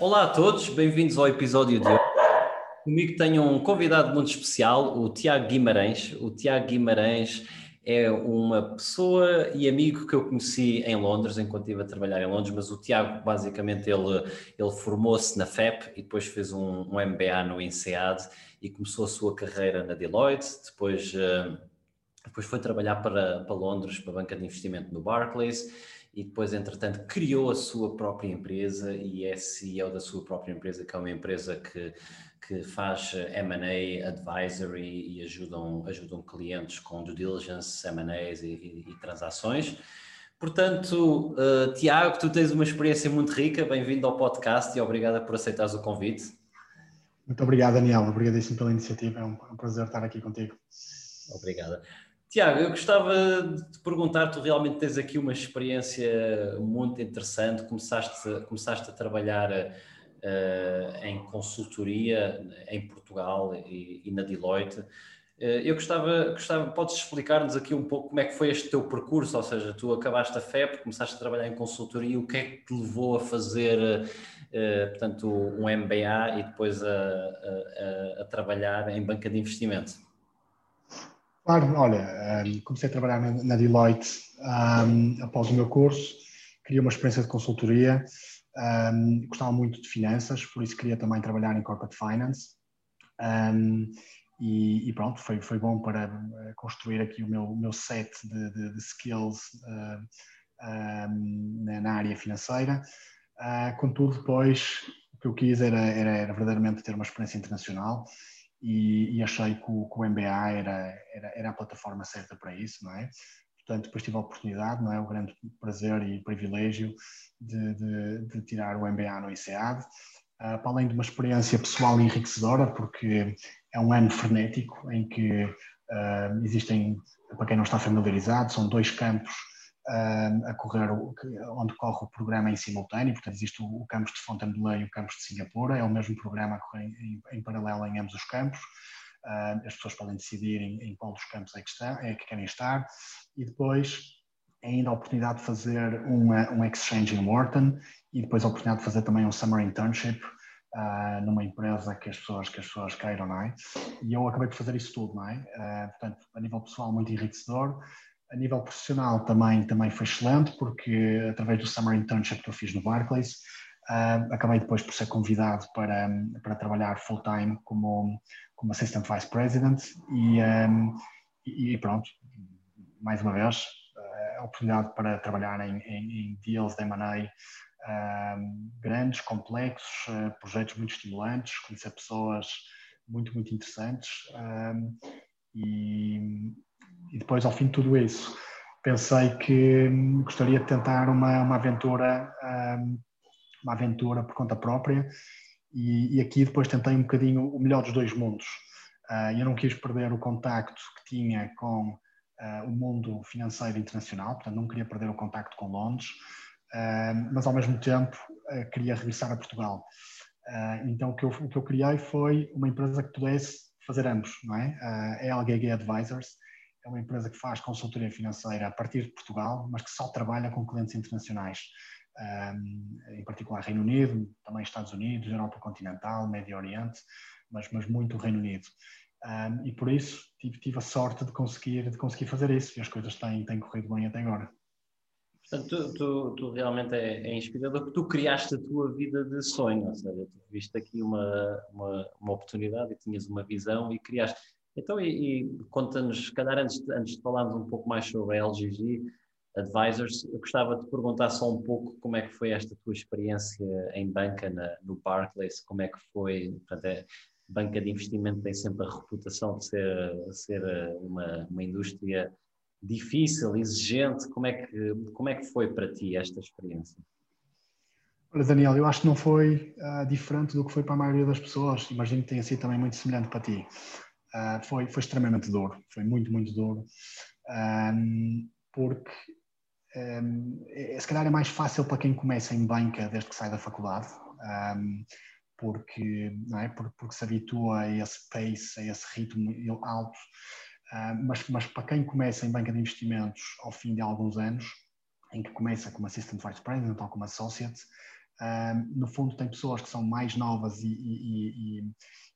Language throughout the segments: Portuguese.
Olá a todos, bem-vindos ao episódio de hoje. Comigo tenho um convidado muito especial, o Tiago Guimarães. O Tiago Guimarães é uma pessoa e amigo que eu conheci em Londres, enquanto estive a trabalhar em Londres, mas o Tiago, basicamente, ele, ele formou-se na FEP e depois fez um, um, MBA no INSEAD e começou a sua carreira na Deloitte, depois, uh, depois foi trabalhar para, para Londres, para a banca de investimento no Barclays, e depois, entretanto, criou a sua própria empresa e é CEO da sua própria empresa, que é uma empresa que, que faz M&A advisory e ajudam, ajudam clientes com due diligence, M&As e, e, e, transações. Portanto, uh, Tiago, tu tens uma experiência muito rica, bem-vindo ao podcast e obrigada por aceitares o convite. Muito obrigado, Daniel. Obrigadíssimo pela iniciativa. É um, é um prazer estar aqui contigo. Obrigada. Tiago, eu gostava de perguntar, tu realmente tens aqui uma experiência muito interessante, começaste, começaste a trabalhar uh, em consultoria em Portugal e, e na Deloitte. Uh, eu gostava, gostava, podes explicar-nos aqui um pouco como é que foi este teu percurso, ou seja, tu acabaste a FEP, começaste a trabalhar em consultoria, o que é que te levou a fazer, uh, portanto, um MBA e depois a, a, a trabalhar em banca de investimento? Claro, olha, um, comecei a trabalhar na, Deloitte um, após o meu curso, queria uma experiência de consultoria, um, gostava muito de finanças, por isso queria também trabalhar em corporate finance. E, e, pronto, foi, foi bom para eh, construir aqui o meu, meu set de, de, de skills uh, na, área financeira. Uh, contudo, depois o que eu quis era, era, era verdadeiramente ter uma experiência internacional e, e achei que o, que o, MBA era, era, era a plataforma certa para isso, não é? Portanto, depois tive a oportunidade, não é? O grande prazer e privilégio de, de, de tirar o MBA no ICEAD, uh, para além de uma experiência pessoal enriquecedora, porque é um ano frenético em que uh, existem, para quem não está familiarizado, são dois campos a correr, onde corre o programa em simultâneo, portanto existe o, campus de Fontainebleau e o campus de Singapura, é o mesmo programa a correr em, em paralelo em ambos os campos, as pessoas podem decidir em, em qual dos campos é que, está, é que querem estar, e depois ainda a oportunidade de fazer uma, um exchange em Wharton e depois a oportunidade de fazer também um summer internship uh, numa empresa que as pessoas que as pessoas queiram, não é? E eu acabei por fazer isso tudo, não é? Uh, portanto, a nível pessoal muito enriquecedor, a nível profissional também, também foi excelente, porque através do Summer Internship que eu fiz no Barclays, uh, acabei depois por ser convidado para, para trabalhar full-time como, como Assistant Vice President e, um, e, pronto, mais uma vez, a oportunidade para trabalhar em, em, em deals de M&A grandes, complexos, uh, projetos muito estimulantes, conhecer pessoas muito, muito interessantes e, e depois, ao fim de tudo isso, pensei que hum, gostaria de tentar uma, uma aventura, hum, uma aventura por conta própria. E, e, aqui depois tentei um bocadinho o melhor dos dois mundos. Uh, eu não quis perder o contacto que tinha com uh, o mundo financeiro internacional, portanto não queria perder o contacto com Londres, uh, mas ao mesmo tempo queria regressar a Portugal. então o que, eu, o que eu criei foi uma empresa que pudesse fazer ambos, não é? a LGG Advisors, é uma empresa que faz consultoria financeira a partir de Portugal, mas que só trabalha com clientes internacionais, um, em particular Reino Unido, também Estados Unidos, Europa continental, Médio Oriente, mas, mas muito Reino Unido. Um, e por isso tive, tive, a sorte de conseguir, de conseguir fazer isso e as coisas têm, têm corrido bem até agora. Portanto, tu, tu, tu, realmente é, é, inspirador porque tu criaste a tua vida de sonho, ou seja, tu viste aqui uma, uma, uma oportunidade e tinhas uma visão e criaste. Então, e, e conta-nos, se calhar antes antes de falarmos um pouco mais sobre a LGG Advisors, eu gostava de perguntar só um pouco como é que foi esta tua experiência em banca na, no Barclays, como é que foi, portanto, é, banca de investimento tem sempre a reputação de ser, ser uma, uma indústria difícil, exigente, como é, que, como é que foi para ti esta experiência? Olha, Daniel, eu acho que não foi uh, diferente do que foi para a maioria das pessoas. Imagino que tenha sido também muito semelhante para ti. Uh, foi, foi extremamente duro, foi muito, muito duro. Um, porque um, é, se calhar é mais fácil para quem começa em banca desde que sai da faculdade, um, porque, não é? porque, porque se habitua a esse pace, a esse ritmo alto. Uh, mas, mas para quem começa em banca de investimentos ao fim de alguns anos, em que começa como Assistant Vice President ou como Associate, no fundo tem pessoas que são mais novas e, e, e,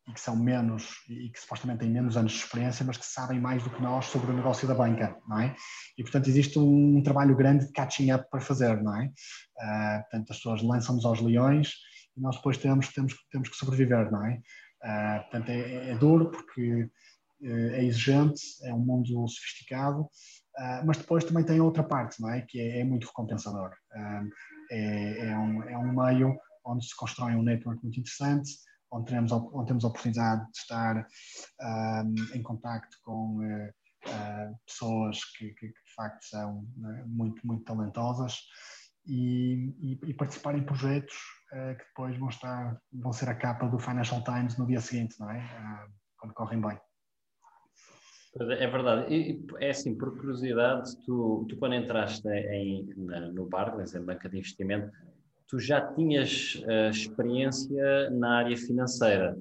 e, que são menos e que supostamente têm menos anos de experiência, mas que sabem mais do que nós sobre o negócio da banca, não é? E portanto existe um, trabalho grande de catching up para fazer, não é? Uh, portanto as pessoas lançam-nos aos leões e nós depois temos, temos, temos que sobreviver, não é? Uh, portanto é, é, duro porque uh, é exigente, é um mundo sofisticado, mas depois também tem outra parte, não é? Que é, é muito recompensador é, é, um, é um meio onde se constrói um network muito interessante, onde temos, onde temos a oportunidade de estar um, em contacto com uh, uh, pessoas que, que, que, de facto são uh, muito, muito talentosas e, e, e participar em projetos uh, que depois vão, estar, vão ser a capa do Financial Times no dia seguinte, não é? quando correm bem. É verdade. E, é assim, por curiosidade, tu, tu quando entraste em, na, no Barclays, em banca de investimento, tu já tinhas uh, experiência na área financeira.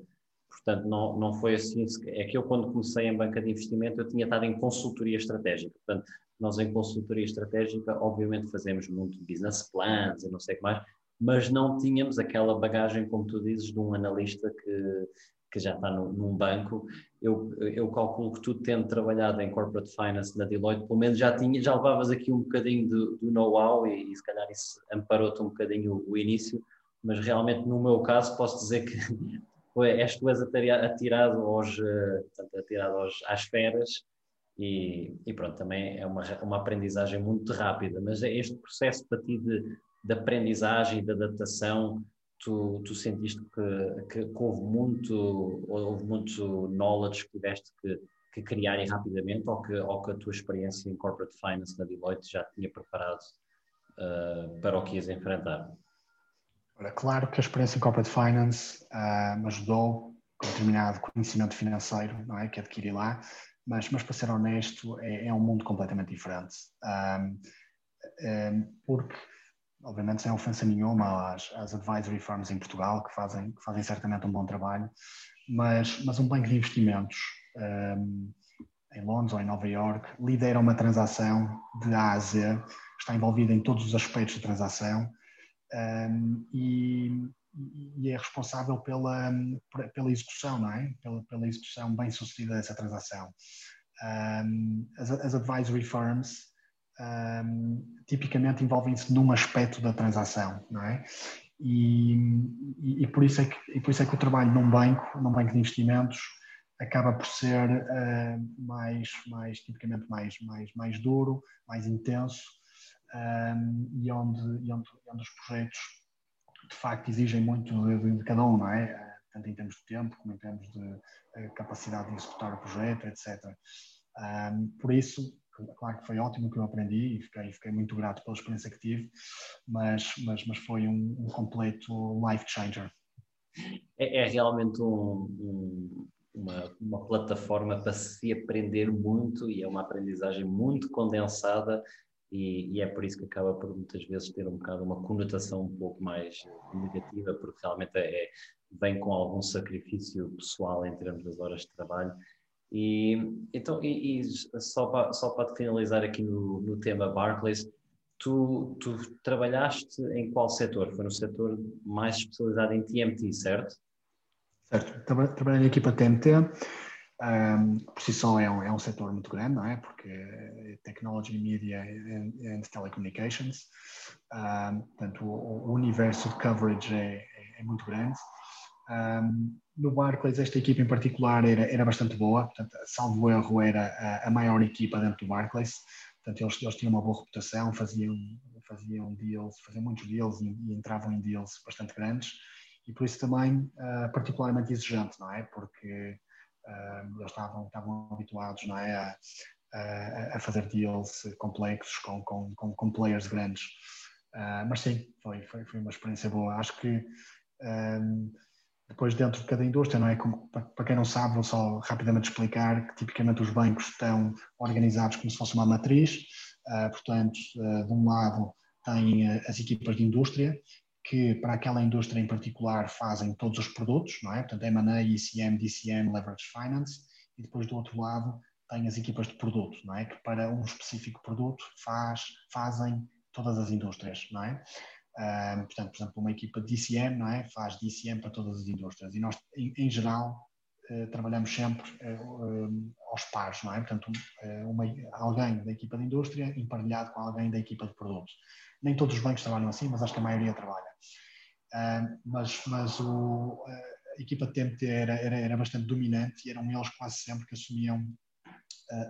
Portanto, não, não foi assim. É que eu, quando comecei em banca de investimento, eu tinha estado em consultoria estratégica. Portanto, nós em consultoria estratégica, obviamente, fazemos muito business plans e não sei o que mais, mas não tínhamos aquela bagagem, como tu dizes, de um analista que, que já está no, num banco, eu, eu calculo que tu tendo trabalhado em corporate finance na Deloitte, pelo menos já tinha, já levavas aqui um bocadinho do, do know-how e, e, se calhar isso amparou-te um bocadinho o, o, início, mas realmente no meu caso posso dizer que és tu és atirado, aos, eh, portanto, atirado aos, às feras e, e, pronto, também é uma, uma aprendizagem muito rápida, mas é este processo para ti de, de aprendizagem e de adaptação tu, tu sentiste que, que, que, houve muito houve muito knowledge que tiveste que, que criar rapidamente ou que, ou que a tua experiência em corporate finance na Deloitte já tinha preparado uh, para o que ias enfrentar? Claro que a experiência em corporate finance uh, me ajudou com determinado conhecimento financeiro não é, que adquiri lá, mas, mas para ser honesto é, é um mundo completamente diferente. Um, um, porque obviamente sem ofensa nenhuma às, às advisory firms em Portugal, que fazem, que fazem certamente um bom trabalho, mas, mas um banco de investimentos um, em Londres ou em Nova York lidera uma transação de A a Z, está envolvido em todos os aspectos da transação um, e, e, é responsável pela, pela execução, não é? Pela, pela execução bem sucedida dessa transação. Um, as, as advisory firms um, tipicamente envolvem-se num aspecto da transação, não é? E, e, e, por isso é que, e por isso é que o trabalho num banco, num banco de investimentos, acaba por ser uh, mais, mais, tipicamente mais, mais, mais duro, mais intenso, um, e, onde, e onde, onde, os projetos de facto exigem muito de, de, cada um, não é? Tanto em termos de tempo, como em termos de uh, capacidade de executar o projeto, etc. Um, por isso, claro que foi ótimo que eu aprendi e fiquei, fiquei muito grato pela experiência que tive, mas, mas, mas foi um, um completo life changer. É, é realmente um, um, uma, uma plataforma para se aprender muito e é uma aprendizagem muito condensada e, e, é por isso que acaba por muitas vezes ter um bocado uma conotação um pouco mais negativa, porque realmente é, vem com algum sacrifício pessoal em termos das horas de trabalho e, então, e, e só, para, só para finalizar aqui no, no tema Barclays, tu, tu trabalhaste em qual setor? Foi no setor mais especializado em TMT, certo? Certo, trabalhei na equipa TMT, um, por si só é um, é um setor muito grande, não é? Porque é Technology, Media and, and Telecommunications, um, portanto o, o, universo de coverage é, é, é muito grande. Um, no Barclays, esta equipa em particular era, era bastante boa, portanto, salvo erro, era a, a maior equipa dentro do Barclays, portanto, eles, eles tinham uma boa reputação, faziam, faziam deals, faziam muitos deals e, e entravam em deals bastante grandes, e por isso também uh, particularmente exigente, não é? Porque uh, eles estavam, estavam habituados, não é? A, a, a fazer deals complexos com, com, com, com players grandes. Uh, mas sim, foi, foi, foi, uma experiência boa. Acho que depois dentro de cada indústria, não é? Como, para quem não sabe, vou só rapidamente explicar que tipicamente os bancos estão organizados como se fosse uma matriz, uh, portanto, uh, de um lado tem as equipas de indústria, que para aquela indústria em particular fazem todos os produtos, não é? Portanto, M&A, ECM, DCM, Leverage Finance, e depois do outro lado tem as equipas de produto, não é? Que para um específico produto faz, fazem todas as indústrias, não é? Uh, portanto, por exemplo, uma equipa de DCM, não é? Faz DCM para todas as indústrias e nós, em, em geral, uh, trabalhamos sempre uh, aos pares, não é? Portanto, uma, alguém da equipa de indústria emparelhado com alguém da equipa de produto. Nem todos os bancos trabalham assim, mas acho que a maioria trabalha. mas mas o, a equipa de TMT era, era, era bastante dominante e eram eles quase sempre que assumiam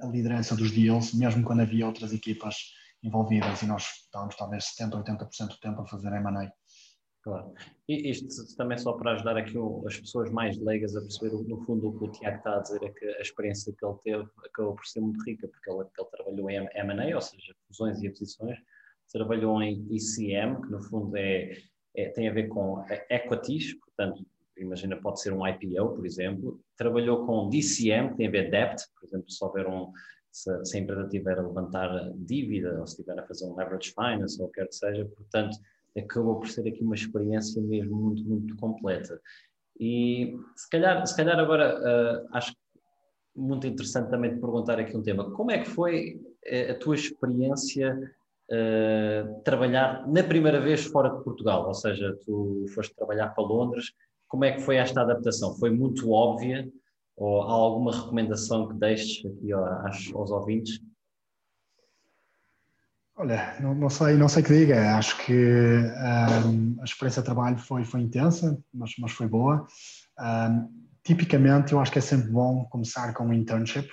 a liderança dos deals, mesmo quando havia outras equipas envolvidas e nós estávamos talvez 70% ou 80% do tempo a fazer M&A. Claro. E isto também só para ajudar aqui as pessoas mais leigas a perceber, no fundo, o que o Tiago está a dizer é que a experiência que ele teve acabou por ser muito rica, porque ele, ele trabalhou em M&A, ou seja, fusões e aquisições, trabalhou em ECM, que no fundo é, é, tem a ver com equities, portanto, imagina, pode ser um IPO, por exemplo, trabalhou com DCM, que tem a ver debt, por exemplo, se houver um, se, se, a empresa tiver a levantar dívida ou se estiver a fazer um leverage finance ou o que quer que seja, portanto, acabou por ser aqui uma experiência mesmo muito, muito completa. E se calhar, se calhar agora uh, acho muito interessante também te perguntar aqui um tema. Como é que foi eh, a tua experiência uh, trabalhar na primeira vez fora de Portugal? Ou seja, tu foste trabalhar para Londres. Como é que foi esta adaptação? Foi muito óbvia? Ou há alguma recomendação que deixes aqui aos, aos ouvintes? Olha, não, não, sei, não sei que diga. Acho que um, a experiência de trabalho foi, foi intensa, mas, mas foi boa. Um, tipicamente, eu acho que é sempre bom começar com um internship,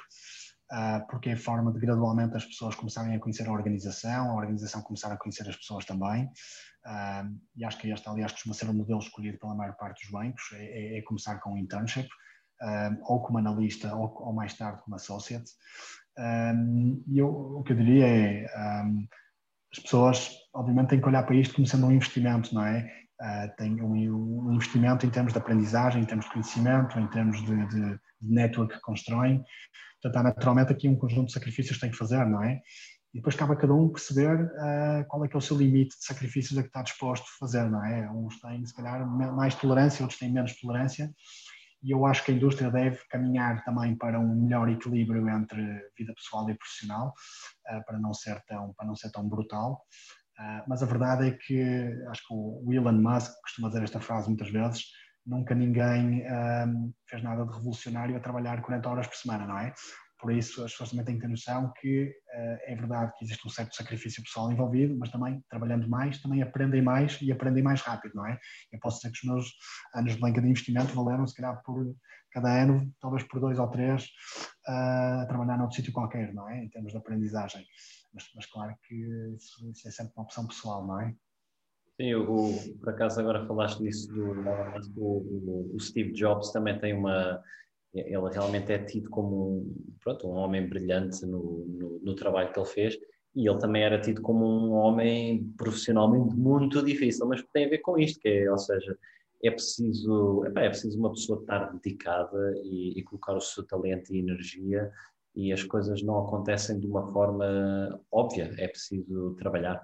uh, porque é a forma de gradualmente as pessoas começarem a conhecer a organização, a organização começar a conhecer as pessoas também. E acho que este, aliás, costuma ser o modelo escolhido pela maior parte dos bancos, é, é, é começar com um internship um, ou como analista ou, ou, mais tarde como associate. E o que eu diria é, um, as pessoas obviamente têm que olhar para isto como sendo um investimento, não é? Uh, tem um, um, investimento em termos de aprendizagem, em termos de conhecimento, em termos de, de, de network que constroem. Portanto, há naturalmente aqui um conjunto de sacrifícios que tem que fazer, não é? E depois cabe a cada um perceber uh, qual é que é o seu limite de sacrifícios a que está disposto a fazer, não é? Uns têm, se calhar, mais tolerância, outros têm menos tolerância e eu acho que a indústria deve caminhar também para um melhor equilíbrio entre vida pessoal e profissional, uh, para não ser tão para não ser tão brutal. Uh, mas a verdade é que acho que o Elon Musk costuma dizer esta frase muitas vezes: nunca ninguém ah, fez nada de revolucionário a trabalhar 40 horas por semana, não é? Por isso, as pessoas também têm que ter noção que uh, é verdade que existe um certo sacrifício pessoal envolvido, mas também, trabalhando mais, também aprendem mais e aprendem mais rápido, não é? Eu posso dizer que os meus anos de banca de investimento valeram, se calhar, por cada ano, talvez por dois ou três, uh, a trabalhar noutro sítio qualquer, não é? Em termos de aprendizagem. Mas, mas claro que isso, isso, é sempre uma opção pessoal, não é? Sim, o, por acaso agora falaste nisso do, do, o Steve Jobs também tem uma ele realmente é tido como um, pronto, um homem brilhante no, no, no, trabalho que ele fez e ele também era tido como um homem profissionalmente muito difícil, mas tem a ver com isto, que é, ou seja, é preciso, é preciso uma pessoa estar dedicada e, e colocar o seu talento e energia e as coisas não acontecem de uma forma óbvia, é preciso trabalhar.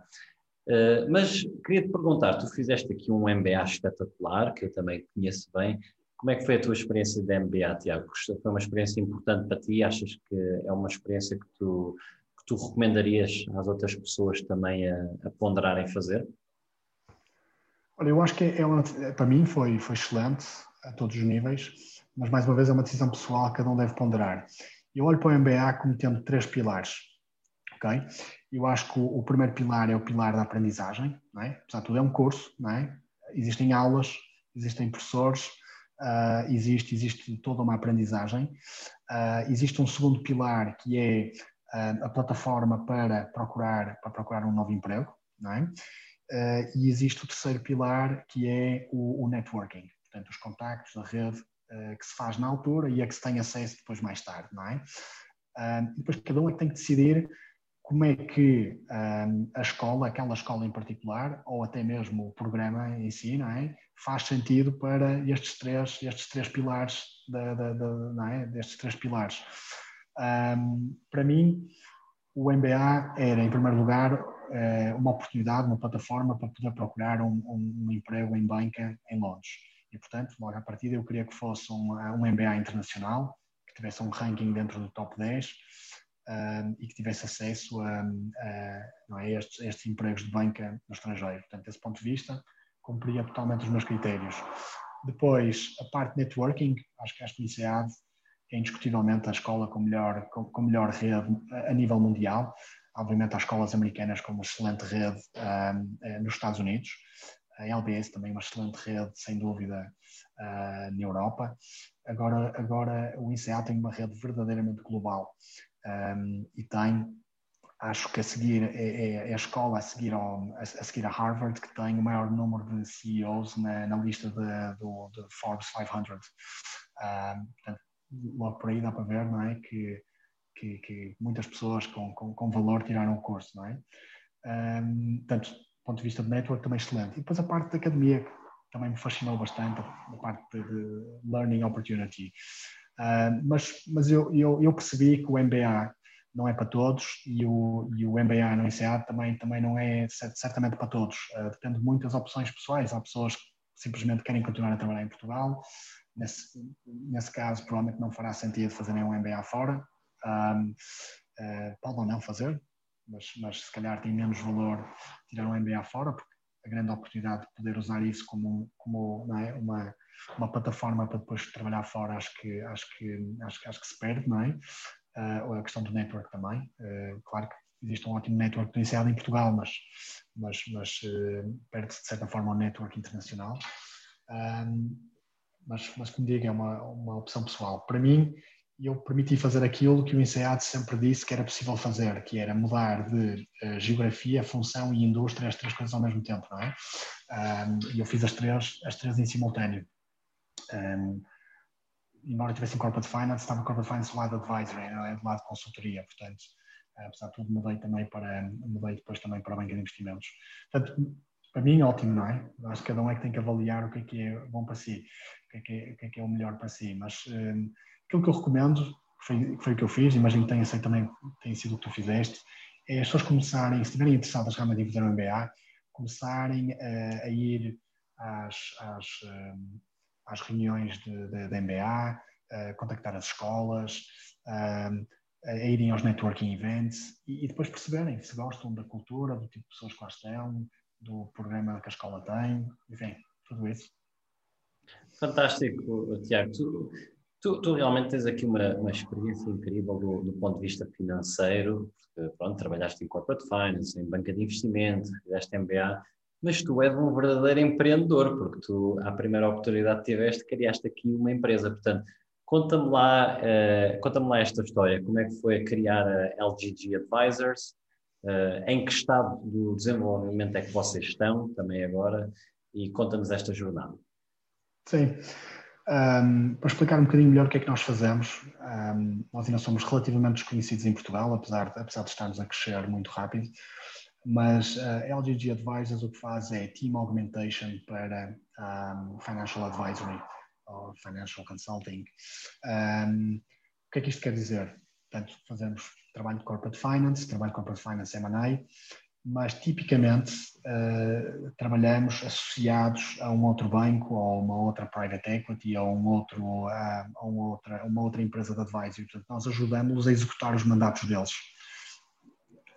Uh, mas queria te perguntar, tu fizeste aqui um MBA espetacular, que eu também conheço bem, como é que foi a tua experiência de MBA, Tiago? Foi uma experiência importante para ti? Achas que é uma experiência que tu, que tu recomendarias às outras pessoas também a, a ponderarem fazer? Olha, eu acho que é para mim foi, foi excelente a todos os níveis, mas mais uma vez é uma decisão pessoal que cada um deve ponderar. Eu olho para o MBA como tendo três pilares, ok? Eu acho que o, o primeiro pilar é o pilar da aprendizagem, não é? Apesar de tudo é um curso, não é? Existem aulas, existem professores, uh, existe, existe toda uma aprendizagem. Uh, existe um segundo pilar que é uh, a plataforma para procurar, para procurar um novo emprego, não é? e existe o terceiro pilar que é o, o networking, portanto, os contactos, a rede que se faz na altura e a que se tem acesso depois mais tarde, não é? depois cada um é que tem que decidir como é que um, a escola, aquela escola em particular, ou até mesmo o programa em si, não é? faz sentido para estes três, estes três pilares, da, da, da não é? destes três pilares. Um, para mim, o MBA era, em primeiro lugar, eh, uma oportunidade, uma plataforma para poder procurar um, um, um emprego em banca em Londres. E, portanto, logo à partida, eu queria que fosse um, um MBA internacional, que tivesse um ranking dentro do top 10 um, e que tivesse acesso a, a, a estes, estes, empregos de banca no estrangeiro. Portanto, desse ponto de vista, cumpria totalmente os meus critérios. Depois, a parte de networking, acho que a INSEAD é indiscutivelmente a escola com melhor, com, com melhor rede a, a nível mundial. Obviamente, há escolas americanas com uma excelente rede um, eh, nos Estados Unidos. A LBS também é uma excelente rede, sem dúvida, uh, na Europa. Agora, agora o INSEAD tem uma rede verdadeiramente global um, e tem, acho que a seguir é, é, é a escola a seguir, ao, a, seguir a Harvard que tem o maior número de CEOs na, na lista de, do, Forbes 500. Um, portanto, logo por aí dá para ver, não é, que, que, que muitas pessoas com, com, com, valor tiraram o curso, não é? Um, portanto, do ponto de vista de network também excelente. E depois a parte da academia, também me fascinou bastante, a parte de learning opportunity. Uh, mas mas eu, eu, eu, percebi que o MBA não é para todos e o, e o MBA no INSEAD também, também não é certamente para todos. Uh, depende de muitas opções pessoais. Há pessoas que simplesmente querem continuar a trabalhar em Portugal. Nesse, nesse caso, provavelmente não fará sentido fazerem um MBA fora. Um, uh, ah, pode ou não fazer, mas, mas se calhar tem menos valor tirar um MBA fora, porque a grande oportunidade de poder usar isso como, como é, uma, uma plataforma para depois trabalhar fora, acho que, acho que, acho, acho que se perde, não é? Uh, a questão do network também. Uh, claro que existe um ótimo network potenciado em Portugal, mas, mas, mas uh, perde-se de certa forma o network internacional. Um, mas, mas como digo, é uma, uma opção pessoal. Para mim, eu permiti fazer aquilo que o INSEAD sempre disse que era possível fazer, que era mudar de uh, geografia, função e indústria, as três coisas ao mesmo tempo, não é? E eu fiz as três, as três em simultâneo. Um, embora eu estivesse em Corporate Finance, estava Corporate Finance do lado Advisory, não é? do lado consultoria, portanto, apesar de tudo, mudei também para, mudei depois também para a banca de investimentos. Portanto, para mim, ótimo, não é? Acho que cada um é que tem que avaliar o que é que é bom para si, o que é é, o, que é, que é o melhor para si, mas um, aquilo que eu recomendo, foi, foi o que eu fiz, imagino que tenha sido também tenha sido o que tu fizeste, é as pessoas começarem, se estiverem interessadas realmente em fazer um MBA, começarem a, a ir às, às, hum, às reuniões de, de, de MBA, a contactar as escolas, hum, a irem aos networking events e, e, depois perceberem se gostam da cultura, do tipo de pessoas que lá estão, do programa que a escola tem, enfim, tudo isso. Fantástico, Tiago. Tu, Tu, tu, realmente tens aqui uma, uma experiência incrível do, do, ponto de vista financeiro, porque pronto, trabalhaste em corporate finance, em banca de investimento, fizeste MBA, mas tu és um verdadeiro empreendedor, porque tu, à primeira oportunidade que tiveste, criaste aqui uma empresa. Portanto, conta-me lá, uh, conta-me lá esta história, como é que foi criar a LGG Advisors, uh, em que estado do desenvolvimento é que vocês estão, também agora, e conta-nos esta jornada. Sim. Um, para explicar um bocadinho melhor o que é que nós fazemos, um, nós ainda somos relativamente desconhecidos em Portugal, apesar de, apesar de estarmos a crescer muito rápido, mas a LGG Advisors o que faz é Team Augmentation para um, Financial Advisory ou Financial Consulting. o que é que isto quer dizer? Portanto, fazemos trabalho de Corporate Finance, trabalho de Corporate Finance M&A, mas tipicamente uh, trabalhamos associados a um outro banco ou uma outra private equity ou um outro, uh, a uma, outra, uma outra empresa de advisory. Portanto, nós ajudamos-los a executar os mandatos deles.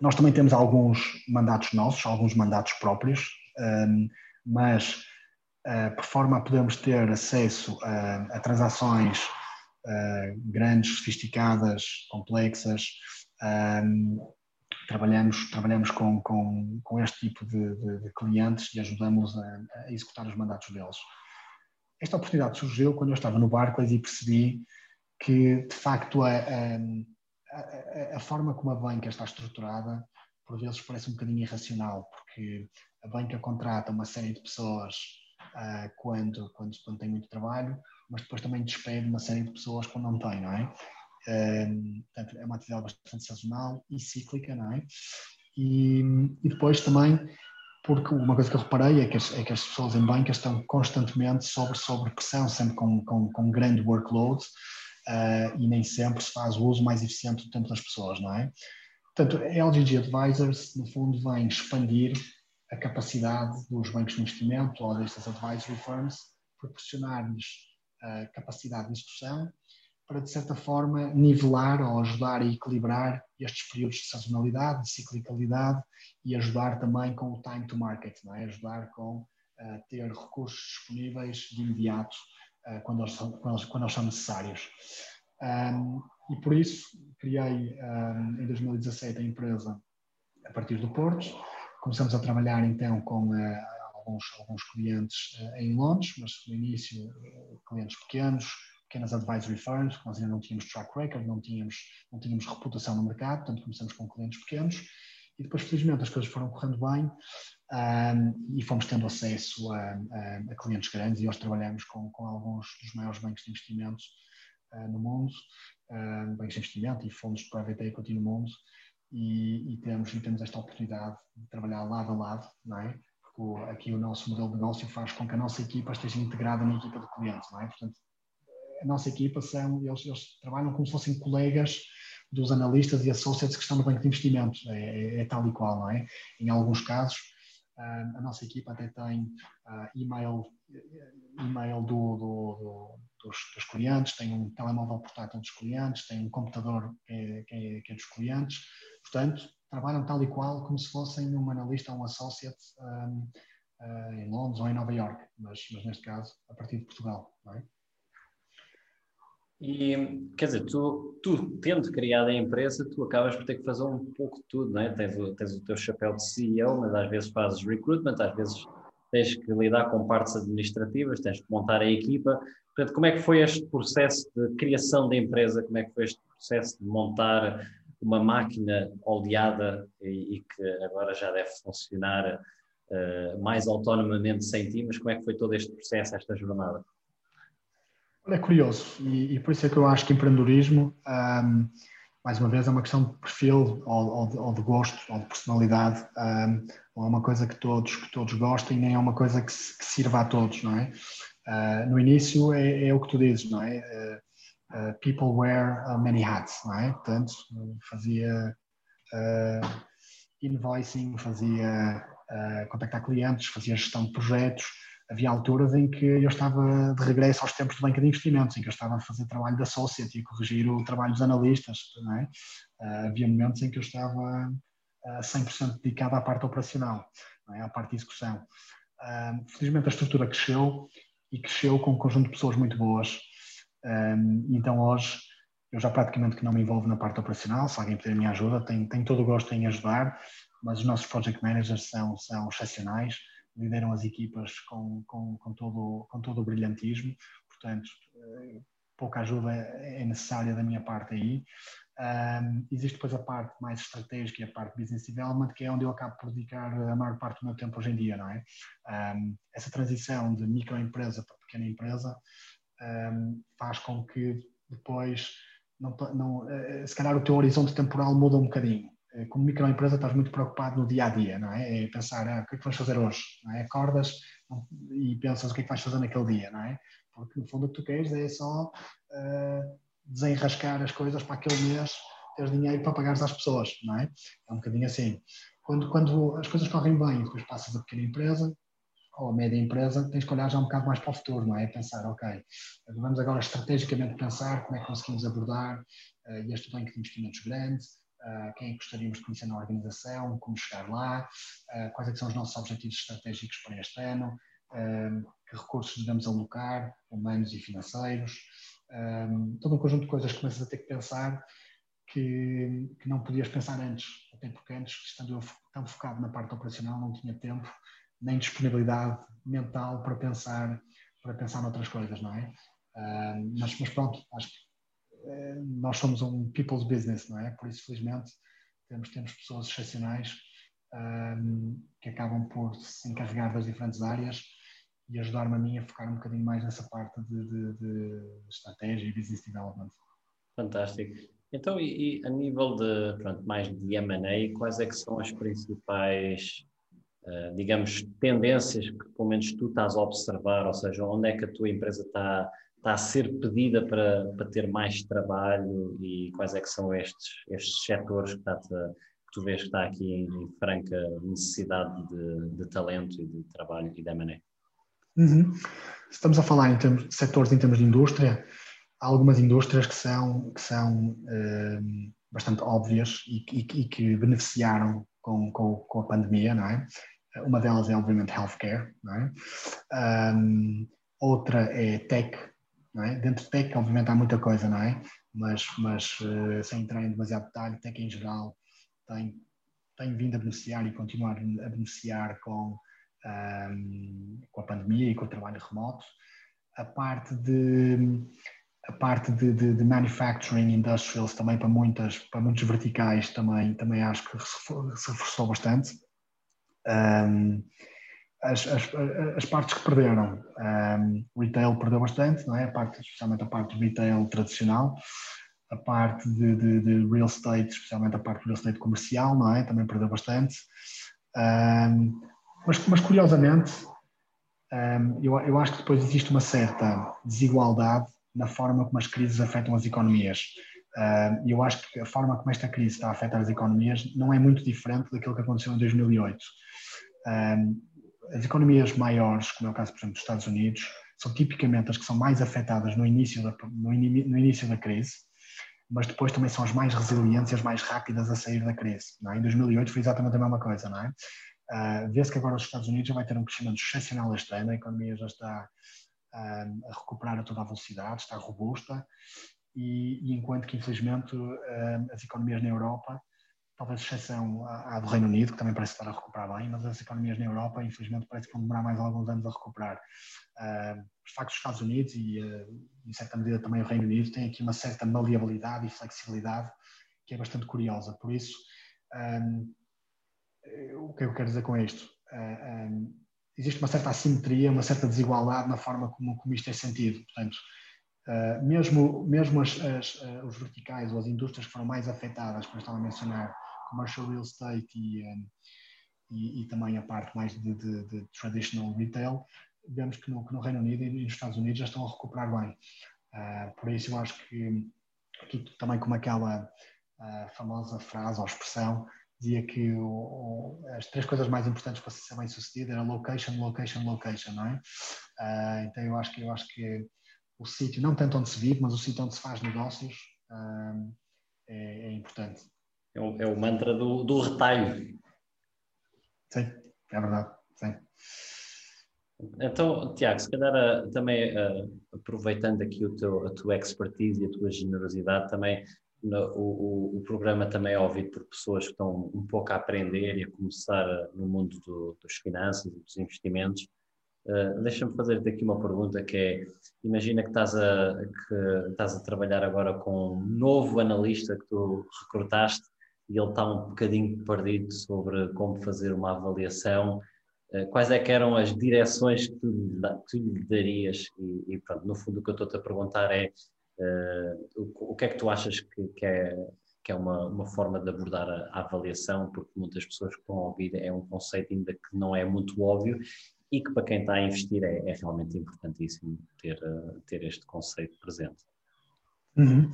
Nós também temos alguns mandatos nossos, alguns mandatos próprios, um, ehm, mas uh, por forma a podermos ter acesso a, a transações grandes, sofisticadas, complexas, um, ehm, trabalhamos, trabalhamos com, com, com este tipo de, de, de clientes e ajudamos a, a, executar os mandatos deles. Esta oportunidade surgiu quando eu estava no Barclays e percebi que, de facto, a, a, a forma como a banca está estruturada, por vezes parece um bocadinho irracional, porque a banca contrata uma série de pessoas uh, quando, quando, quando tem muito trabalho, mas depois também despede uma série de pessoas quando não tem, não é? Portanto, é uma atividade bastante sazonal e cíclica, não é? E, e depois também, porque uma coisa que eu reparei é que as, é que as pessoas em banca estão constantemente sobre, sobre pressão, sempre com, com, com grande workload uh, e nem sempre se faz o uso mais eficiente do tempo das pessoas, não é? Portanto, a LGG Advisors, no fundo, vem expandir a capacidade dos bancos de investimento ou destas advisory firms, proporcionar-lhes capacidade de execução para, de certa forma, nivelar ou ajudar a equilibrar estes períodos de sazonalidade, de ciclicalidade e ajudar também com o time to market, é? ajudar com uh, ter recursos disponíveis de imediato uh, quando, eles são, quando, eles, quando eles são necessários. Um, e por isso criei um, em 2017 a empresa a partir do Porto. Começamos a trabalhar então com uh, alguns, alguns clientes em Londres, mas no início clientes pequenos, pequenas advisory firms, que nós ainda não tínhamos track record, não tínhamos, não tínhamos reputação no mercado, portanto começamos com clientes pequenos e depois felizmente as coisas foram correndo bem um, e fomos tendo acesso a, a, a, clientes grandes e hoje trabalhamos com, com alguns dos maiores bancos de investimento uh, no mundo, uh, bancos de investimento e fundos de private equity no mundo e, e, temos, e temos esta oportunidade de trabalhar lado a lado, não é? Porque aqui o nosso modelo de negócio faz com que a nossa equipa esteja integrada na equipa do cliente, não é? Portanto, a nossa equipa são, eles, eles, trabalham como se fossem colegas dos analistas e associates que estão no banco de investimentos, é, é, é tal e qual, não é? Em alguns casos, a nossa equipa até tem uh, e-mail, do, do, do, dos, dos, clientes, tem um telemóvel portátil dos clientes, tem um computador que é, que é, que é dos clientes, portanto, trabalham tal e qual como se fossem um analista ou um associate um, ah, em Londres ou em Nova York, mas, mas neste caso a partir de Portugal, não é? E, quer dizer, tu, tu, tendo criado a empresa, tu acabas por ter que fazer um pouco de tudo, não é? Tens tens o teu chapéu de CEO, mas às vezes fazes recruitment, às vezes tens que lidar com partes administrativas, tens que montar a equipa. Portanto, como é que foi este processo de criação da empresa? Como é que foi este processo de montar uma máquina oleada e, e que agora já deve funcionar uh, mais autonomamente sem ti? Mas como é que foi todo este processo, esta jornada? É curioso e, e, por isso é que eu acho que empreendedorismo, um, mais uma vez, é uma questão de perfil ou, ou, de, ou de, gosto ou de personalidade. Um, não é uma coisa que todos, que todos gostem, nem é uma coisa que, que sirva a todos, não é? Uh, no início é, é, o que tu dizes, não é? Uh, people wear many hats, não é? Portanto, fazia invoicing, fazia contactar clientes, fazia gestão de projetos, havia alturas em que eu estava de regresso aos tempos de banca de investimentos, em que eu estava a fazer trabalho de associate e a corrigir o trabalho dos analistas. É? Uh, havia momentos em que eu estava uh, 100% dedicado à parte operacional, é? à parte de execução. Uh, felizmente a estrutura cresceu e cresceu com um conjunto de pessoas muito boas. Então hoje eu já praticamente que não me envolvo na parte operacional, se alguém pedir a minha ajuda, tenho, tenho todo o gosto em ajudar, mas os nossos project managers são, são excepcionais lideram as equipas com, com, com, todo, com todo o brilhantismo, portanto, eh, pouca ajuda é necessária da minha parte aí. Um, existe depois a parte mais estratégica e a parte business development, que é onde eu acabo por dedicar a maior parte do meu tempo hoje em dia, não é? Um, essa transição de microempresa para pequena empresa um, faz com que depois, não, não, eh, se calhar o teu horizonte temporal muda um bocadinho. Eh, como microempresa estás muito preocupado no dia a dia, não é? É pensar ah, o que é que vais fazer hoje, não é? Acordas e pensas o que é que vais fazer naquele dia, não é? Porque no fundo o que tu queres é só uh, desenrascar as coisas para aquele mês, ter dinheiro para pagar às pessoas, não é? É um bocadinho assim. Quando, quando as coisas correm bem e depois passas a pequena empresa ou a média empresa, tens que olhar já um bocado mais para o futuro, não é? Pensar, ok, vamos agora estrategicamente pensar como é que conseguimos abordar uh, este banco de investimentos grande, uh, quem é gostaríamos de conhecer na organização, como chegar lá, uh, quais é são os nossos objetivos estratégicos para este ano, um, que recursos devemos alocar, humanos e financeiros, todo um conjunto de coisas que começas a ter que pensar que, que não podias pensar antes, até porque antes, estando eu tão focado na parte operacional, não tinha tempo nem disponibilidade mental para pensar para pensar noutras coisas, não é? Mas, mas, pronto, acho que nós somos um people's business, não é? Por isso, felizmente, temos, temos pessoas excepcionais um, que acabam por se encarregar das diferentes áreas e ajudar-me a mim a focar um bocadinho mais nessa parte de, de, de estratégia e business development. Fantástico. Então, e, e a nível de, pronto, mais de M&A, quais é que são as principais, uh, digamos, tendências que pelo menos tu estás a observar, ou seja, onde é que a tua empresa está, está a ser pedida para, para ter mais trabalho e quais é que são estes, estes setores que, que tu vês que está aqui em, em franca necessidade de, de, talento e de trabalho e de M&A? Uhum. Estamos a falar em termos setores em termos de indústria, há algumas indústrias que são, que são uh, bastante óbvias e, e, e, que beneficiaram com, com, com, a pandemia, não é? Uma delas é, obviamente, healthcare, não é? Um, outra é tech, é? Dentro de tech, obviamente, há muita coisa, não é? Mas, mas uh, sem entrar em demasiado detalhe, tech em geral tem, tem vindo a beneficiar e continuar a beneficiar com, um, com a pandemia e com o trabalho remoto. A parte de a parte de, de, de, manufacturing industrials também para muitas para muitos verticais também também acho que se reforçou bastante um, as, as, as, partes que perderam um, retail perdeu bastante não é a parte especialmente a parte do retail tradicional a parte de, de, de, real estate especialmente a parte do real estate comercial não é também perdeu bastante um, mas, mas curiosamente eu, eu acho que depois existe uma certa desigualdade na forma como as crises afetam as economias. E eu acho que a forma como esta crise está a afetar as economias não é muito diferente daquilo que aconteceu em 2008. As economias maiores, como é o caso, por exemplo, dos Estados Unidos, são tipicamente as que são mais afetadas no início da, no, no início da crise, mas depois também são as mais resilientes e as mais rápidas a sair da crise. É? Em 2008 foi exatamente a mesma coisa, não é? Uh, Vê-se que agora os Estados Unidos já vai ter um crescimento excepcional este ano, a economia já está a recuperar a toda a velocidade, está robusta, e, e enquanto que, infelizmente, as economias na Europa, talvez exceção à, do Reino Unido, que também parece estar a recuperar bem, mas as economias na Europa, infelizmente, parece que vão demorar mais alguns anos a recuperar. De facto, os Estados Unidos e, em certa medida, também o Reino Unido têm aqui uma certa maleabilidade e flexibilidade que é bastante curiosa. Por isso, um, o que eu quero dizer com isto? Existe uma certa assimetria, uma certa desigualdade na forma como, como isto é sentido. Portanto, mesmo, mesmo as, as, os verticais ou as indústrias que foram mais afetadas, como eu estava a mencionar, commercial real estate e, um, e, e, também a parte mais de, de, de, traditional retail, vemos que no, que no, Reino Unido e nos Estados Unidos já estão a recuperar bem. Uh, por isso eu acho que, que também como aquela famosa frase ou expressão, dizia que o, o, as três coisas mais importantes para ser bem sucedido era location, location, location, não é? Uh, então eu acho que eu acho que o sítio, não tanto onde se vive, mas o sítio onde se faz negócios uh, é, é, importante. É o, é o mantra do, do retalho. Sim, é verdade, sim. Então, Tiago, se calhar ah, também uh, aproveitando aqui o teu, a tua expertise e a tua generosidade, também no, o, o, programa também é ouvido por pessoas que estão um pouco a aprender e a começar no mundo do, dos finanças e dos investimentos. Uh, Deixa-me fazer-te aqui uma pergunta que é, imagina que estás, a, que estás a trabalhar agora com um novo analista que tu recrutaste e ele está um bocadinho perdido sobre como fazer uma avaliação. Uh, quais é que eram as direções que tu, tu lhe darias? E, e pronto, no fundo o que eu estou-te a perguntar é Uh, o, o, que é que tu achas que, que é, que é uma, uma forma de abordar a, a, avaliação? Porque muitas pessoas que estão a ouvir é um conceito ainda que não é muito óbvio e que para quem está a investir é, é realmente importantíssimo ter, uh, ter este conceito presente. Uhum.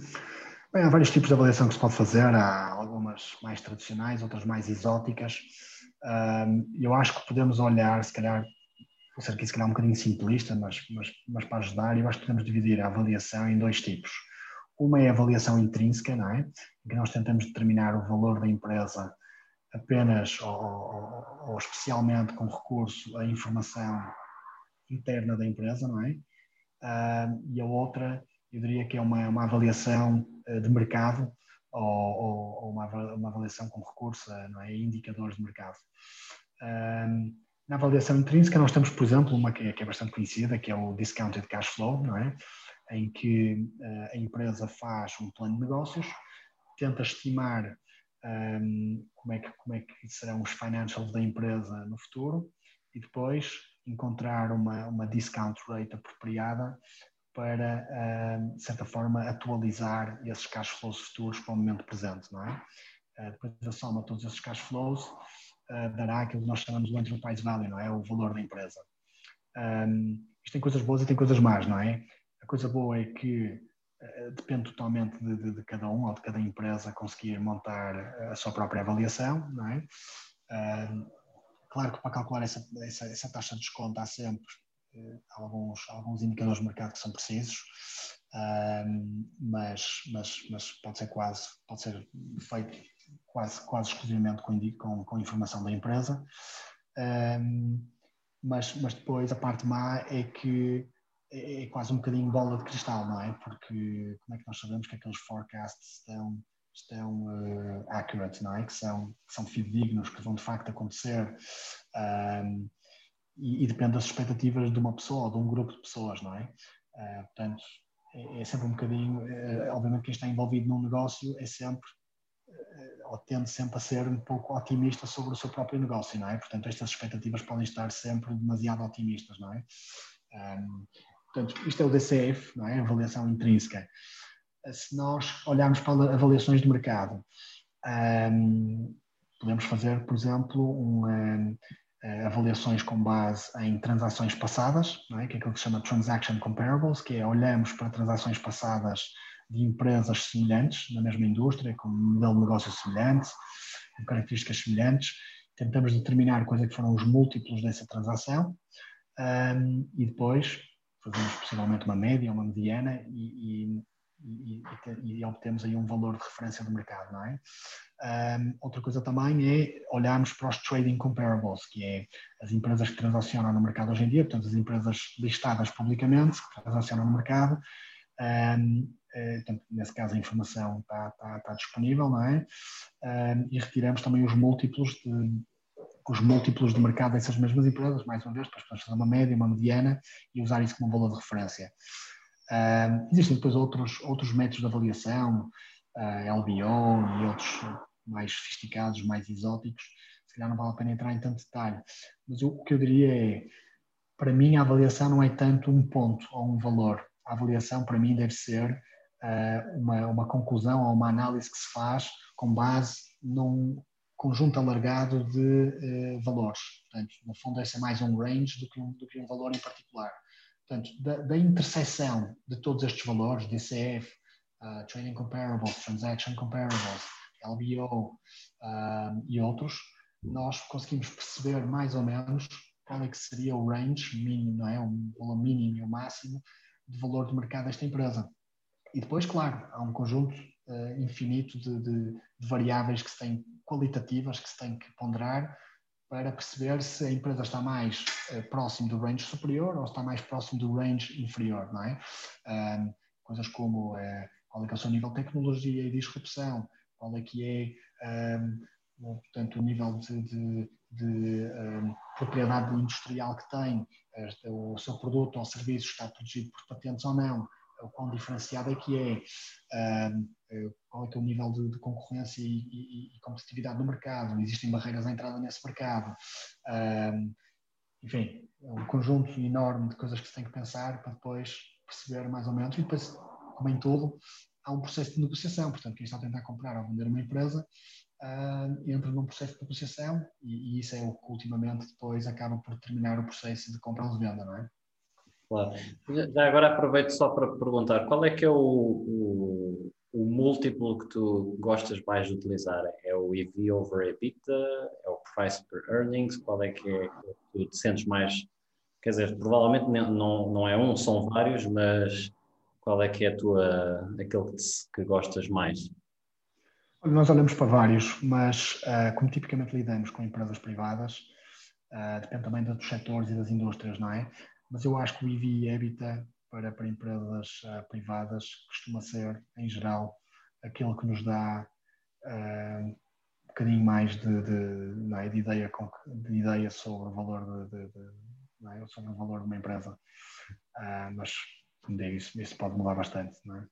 Bem, há vários tipos de avaliação que se pode fazer, há algumas mais tradicionais, outras mais exóticas. Eu acho que podemos olhar, se calhar, vou ser aqui se calhar um bocadinho simplista, mas, mas, mas para ajudar, eu acho que podemos dividir a avaliação em dois tipos. Uma é a avaliação intrínseca, não é? Em que nós tentamos determinar o valor da empresa apenas ou, ou, ou especialmente com recurso à informação interna da empresa, não é? Uh, e a outra, eu diria que é uma, uma avaliação de mercado ou, ou, ou uma, uma, avaliação com recurso a não é? indicadores de mercado. Uh, na avaliação intrínseca, nós temos, por exemplo, uma que é, que é bastante conhecida, que é o Discounted Cash Flow, não é? em que uh, a empresa faz um plano de negócios, tenta estimar um, como, é que, como é que serão os financials da empresa no futuro e depois encontrar uma, uma discount rate apropriada para, de certa forma, atualizar esses cash flows futuros para o momento presente, não é? Depois da soma de todos esses cash flows, dará aquilo que nós chamamos de enterprise value, não é? O valor da empresa. isto tem coisas boas e tem coisas más, não é? A coisa boa é que depende totalmente de, de, de, cada um ou de cada empresa conseguir montar a sua própria avaliação, não é? claro que para calcular essa, essa, essa taxa de desconto há sempre alguns, alguns indicadores de mercado que são precisos, mas, mas, mas pode ser quase, pode ser feito quase, quase exclusivamente com, com, com informação da empresa. Mas, mas depois a parte má é que é, é quase um bocadinho bola de cristal, não é? Porque como é que nós sabemos que aqueles forecasts estão estão uh, accurate, não é? Que são, que são fidedignos, que vão de facto acontecer um, e, e, depende das expectativas de uma pessoa ou de um grupo de pessoas, não é? Uh, portanto, é, é, sempre um bocadinho, uh, obviamente quem está envolvido num negócio é sempre, ou tende sempre a ser um pouco otimista sobre o seu próprio negócio, não é? Portanto, estas expectativas podem estar sempre demasiado otimistas, não é? Um, portanto, isto é o DCF, não é? Avaliação intrínseca se nós olharmos para avaliações de mercado, um, podemos fazer, por exemplo, um, avaliações com base em transações passadas, é? que é aquilo que se chama Transaction Comparables, que é olhamos para transações passadas de empresas semelhantes, na mesma indústria, com um modelo de negócio semelhante, com características semelhantes, tentamos determinar quais é foram os múltiplos dessa transação um, e depois fazemos possivelmente uma média, uma mediana e e, e, e, obtemos aí um valor de referência do mercado, não é? Um, outra coisa também é olharmos para os trading comparables, que é as empresas que transacionam no mercado hoje em dia, portanto, as empresas listadas publicamente que transacionam no mercado. Um, é, portanto, nesse caso, a informação está, está, está disponível, não é? Um, e retiramos também os múltiplos de, os múltiplos de mercado dessas mesmas empresas, mais uma vez, para fazer uma média, uma mediana e usar isso como valor de referência. Uh, existem depois outros, outros métodos de avaliação, uh, LBO e outros mais sofisticados, mais exóticos. Se calhar não vale a pena entrar em tanto detalhe. Mas o que eu diria é, para mim, a avaliação não é tanto um ponto ou um valor. A avaliação, para mim, deve ser uh, uma, uma conclusão ou uma análise que se faz com base num conjunto alargado de uh, valores. Portanto, no fundo, esse é mais um range do que um, do que um valor em particular. Portanto, da, da interseção de todos estes valores, DCF, uh, Trading Comparables, Transaction Comparables, LBO uh, e outros, nós conseguimos perceber mais ou menos qual é que seria o range mínimo, não é? o valor mínimo e o máximo de valor de mercado desta empresa. E depois, claro, há um conjunto uh, infinito de, de, de, variáveis que se qualitativas, que se têm que ponderar para perceber se a empresa está mais uh, próximo do range superior ou está mais próximo do range inferior, não é? Um, coisas como uh, qual é, é o seu nível de tecnologia e disrupção, qual é que é um, portanto, o nível de, de, de um, propriedade industrial que tem, o seu produto ou serviço está protegido por patentes ou não, o quão diferenciado é que é, eh, qual é, que é o nível de, de concorrência e, e, e, competitividade do mercado, existem barreiras à entrada nesse mercado. enfim, é um conjunto enorme de coisas que se tem que pensar para depois perceber mais ou menos. E depois, como em tudo, há um processo de negociação. Portanto, quem está a tentar comprar ou vender uma empresa uh, entra num processo de negociação e, e, isso é o que ultimamente depois acaba por determinar o processo de compra ou de venda, não é? Claro. Já agora aproveito só para perguntar, qual é que é o, o, o múltiplo que tu gostas mais de utilizar? É o EV over EBITDA? É o Price per Earnings? Qual é que é que tu te sentes mais... Quer dizer, provavelmente não, não é um, são vários, mas qual é que é a tua, aquele que, te, que gostas mais? Nós olhamos para vários, mas uh, como tipicamente lidamos com empresas privadas, uh, depende também dos setores e das indústrias, não é? mas eu acho que o EV e EBITDA para, para empresas uh, privadas costuma ser, em geral, aquilo que nos dá uh, um bocadinho mais de, de, é, de, ideia, de ideia sobre o valor de, de é? sobre o valor de uma empresa. Uh, mas, como digo, isso, isso pode mudar bastante, é?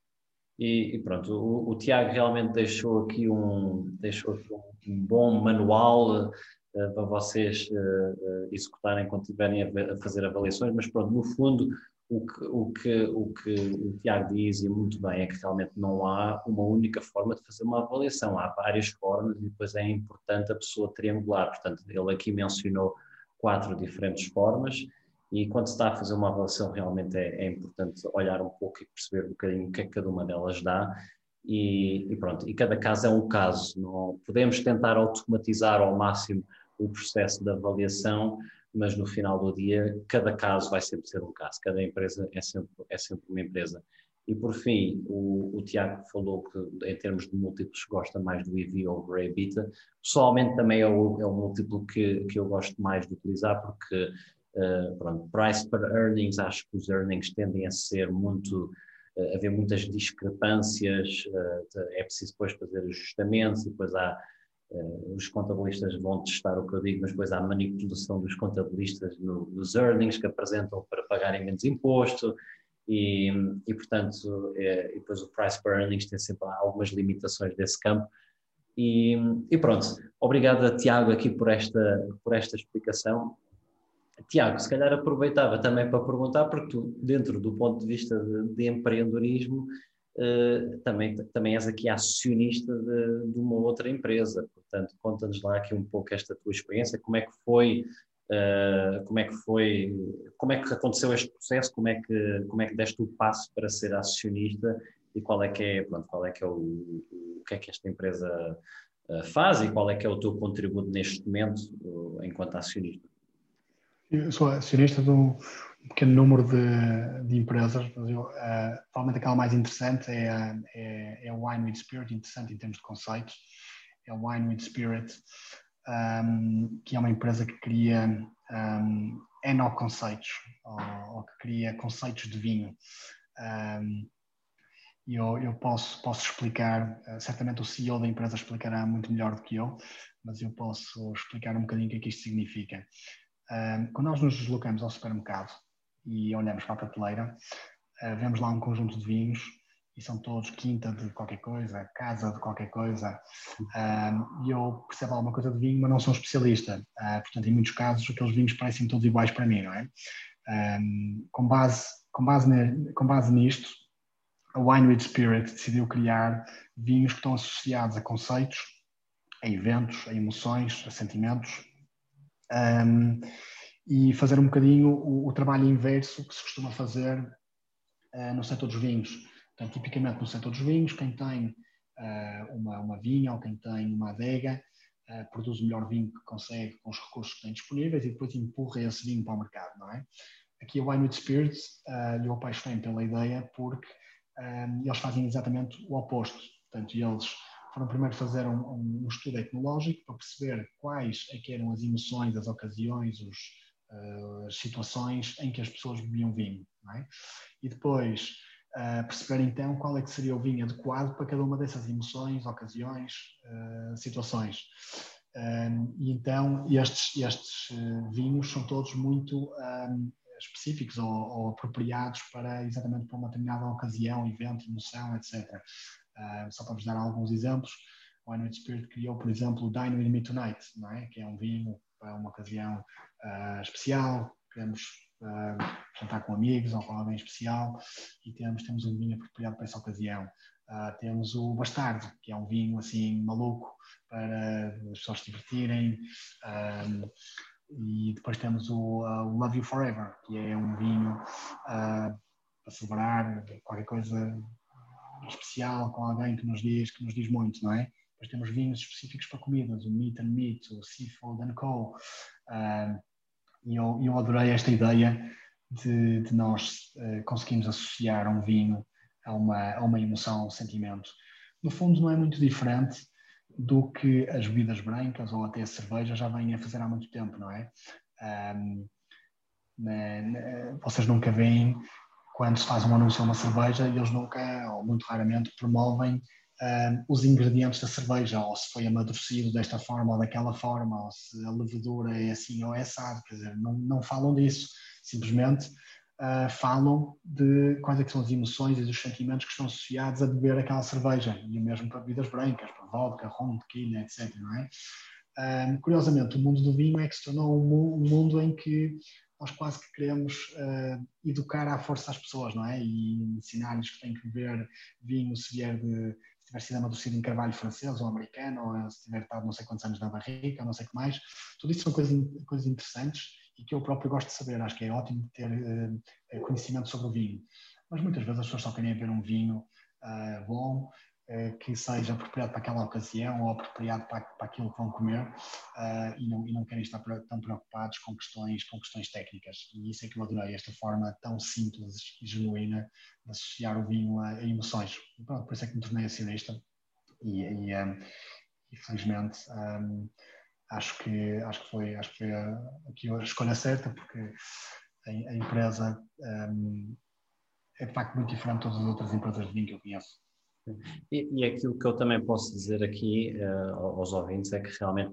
E, e, pronto, o, o, Tiago realmente deixou aqui um, deixou aqui um, bom manual eh, para vocês eh, executarem quando estiverem a fazer avaliações, mas pronto, no fundo, o que, o, que, o que o Tiago diz, e muito bem, é que realmente não há uma única forma de fazer uma avaliação, há várias formas e depois é importante a pessoa triangular. Portanto, ele aqui mencionou quatro diferentes formas e quando se está a fazer uma avaliação realmente é, é importante olhar um pouco e perceber um bocadinho o que é que cada uma delas dá e, e, pronto, e cada caso é um caso. Não podemos tentar automatizar ao máximo o processo de avaliação, mas no final do dia, cada caso vai sempre ser um caso, cada empresa é sempre, é sempre uma empresa. E por fim, o, o Tiago falou que em termos de múltiplos gosta mais do EV over EBITA. Pessoalmente também é o, é o múltiplo que, que eu gosto mais de utilizar porque, uh, pronto, price per earnings, acho que os earnings tendem a ser muito, uh, haver muitas discrepâncias, uh, é preciso depois fazer ajustamentos e depois há os contabilistas vão testar o que eu digo, mas depois há manipulação dos contabilistas no, nos earnings que apresentam para pagarem menos imposto e, e portanto, é, e depois o price per earnings tem sempre algumas limitações desse campo. E, e pronto, obrigado Tiago aqui por esta, por esta explicação. Tiago, se calhar aproveitava também para perguntar, porque tu, dentro do ponto de vista de, de empreendedorismo, uh, também, também és aqui acionista de, de uma outra empresa. Portanto, conta-nos lá aqui um pouco esta tua experiência, como é que foi, uh, como é que foi, como é que aconteceu este processo, como é que, como é que deste o passo para ser acionista e qual é que é, pronto, qual é que é o, o que é que esta empresa uh, faz e qual é que é o teu contributo neste momento enquanto acionista. Eu sou acionista de um pequeno número de, de empresas, mas eu, uh, provavelmente aquela mais interessante é, é, é Wine with Spirit, interessante em termos de conceitos, é Wine with Spirit, um, que é uma empresa que cria um, enoconceitos, ou, ou, que cria conceitos de vinho. Um, e eu, eu posso, posso explicar, uh, certamente o CEO da empresa explicará muito melhor do que eu, mas eu posso explicar um bocadinho o que é que isto significa. Quando nós nos deslocamos ao supermercado e olhamos para a prateleira, uh, vemos lá um conjunto de vinhos e são todos quinta de qualquer coisa, casa de qualquer coisa, e eu percebo alguma coisa de vinho, mas não sou especialista. Uh, portanto, em muitos casos, aqueles vinhos parecem todos iguais para mim, não é? Com, base, com, base ne, com base nisto, a Wine with Spirit decidiu criar vinhos que estão associados a conceitos, a eventos, a emoções, a sentimentos, um, e fazer um bocadinho o, o, trabalho inverso que se costuma fazer uh, no setor dos vinhos Portanto, tipicamente no setor dos vinhos, quem tem uh, uma, uma vinha ou quem tem uma adega uh, produz o melhor vinho que consegue com os recursos que tem disponíveis e depois empurra esse vinho para o mercado, não é? Aqui a Wine with Spirits uh, eu apaixonei pela ideia porque eles fazem exatamente o oposto. Portanto, eles foram primeiro fazer um, um, estudo etnológico para perceber quais é que eram as emoções, as ocasiões, os, uh, as situações em que as pessoas bebiam vinho. É? E depois uh, perceber então qual é que seria o vinho adequado para cada uma dessas emoções, ocasiões, uh, situações. Um, e então estes, estes vinhos são todos muito um, específicos ou, ou, apropriados para exatamente para uma determinada ocasião, evento, emoção, etc. Uh, só para vos dar alguns exemplos, o Wine Spirit criou, por exemplo, o Dine With Me Tonight, não é? que é um vinho para uma ocasião uh, especial, queremos uh, jantar com amigos ou com alguém especial e temos, temos um vinho apropriado para essa ocasião. Uh, temos o Bastardo, que é um vinho assim maluco para as pessoas se divertirem. Um, e depois temos o uh, Love You Forever, que é um vinho uh, para celebrar qualquer coisa especial com alguém que nos diz, que nos diz muito, não é? Depois temos vinhos específicos para comidas, o Meat and Meat, o Seafood and Co. Uh, e eu, eu adorei esta ideia de, de nós uh, conseguirmos associar um vinho a uma, a uma emoção, um sentimento. No fundo, não é muito diferente do que as bebidas brancas ou até a cerveja já vêm a fazer há muito tempo, não é? Um, na, na, vocês nunca veem quando se faz um anúncio a uma cerveja eles nunca, ou muito raramente, promovem um, os ingredientes da cerveja, ou se foi amadurecido desta forma ou daquela forma, ou se a levedura é assim ou é assado, quer dizer, não, não falam disso, simplesmente uh, falam de quais é são as emoções e os sentimentos que estão associados a beber aquela cerveja, e o mesmo para bebidas brancas, para vodka, rum, tequila, etc. Não é? Um, curiosamente, o mundo do vinho é que se tornou um, um mundo em que nós quase que queremos uh, educar à força as pessoas, não é? E ensinar-lhes que têm que beber vinho se vier de, se tiver sido amadurecido em carvalho francês ou americano, ou se tiver estado não sei quantos anos na barrica, não sei o que mais. Tudo isso são coisas, coisas interessantes e que eu próprio gosto de saber. Acho que é ótimo ter uh, conhecimento sobre o vinho. Mas muitas vezes as pessoas só querem beber um vinho uh, bom que seja apropriado para aquela ocasião ou apropriado para, para aquilo que vão comer uh, e, não, e não querem estar tão preocupados com questões, com questões técnicas. E isso é que eu adorei, esta forma tão simples e genuína de associar o vinho a, a emoções. E pronto, por isso é que me tornei acionista e, e, um, e felizmente um, acho, que, acho que foi, acho que foi a, aqui a escolha certa porque a, a empresa um, é de facto muito diferente de todas as outras empresas de vinho que eu conheço. E, e aquilo que eu também posso dizer aqui uh, aos ouvintes é que realmente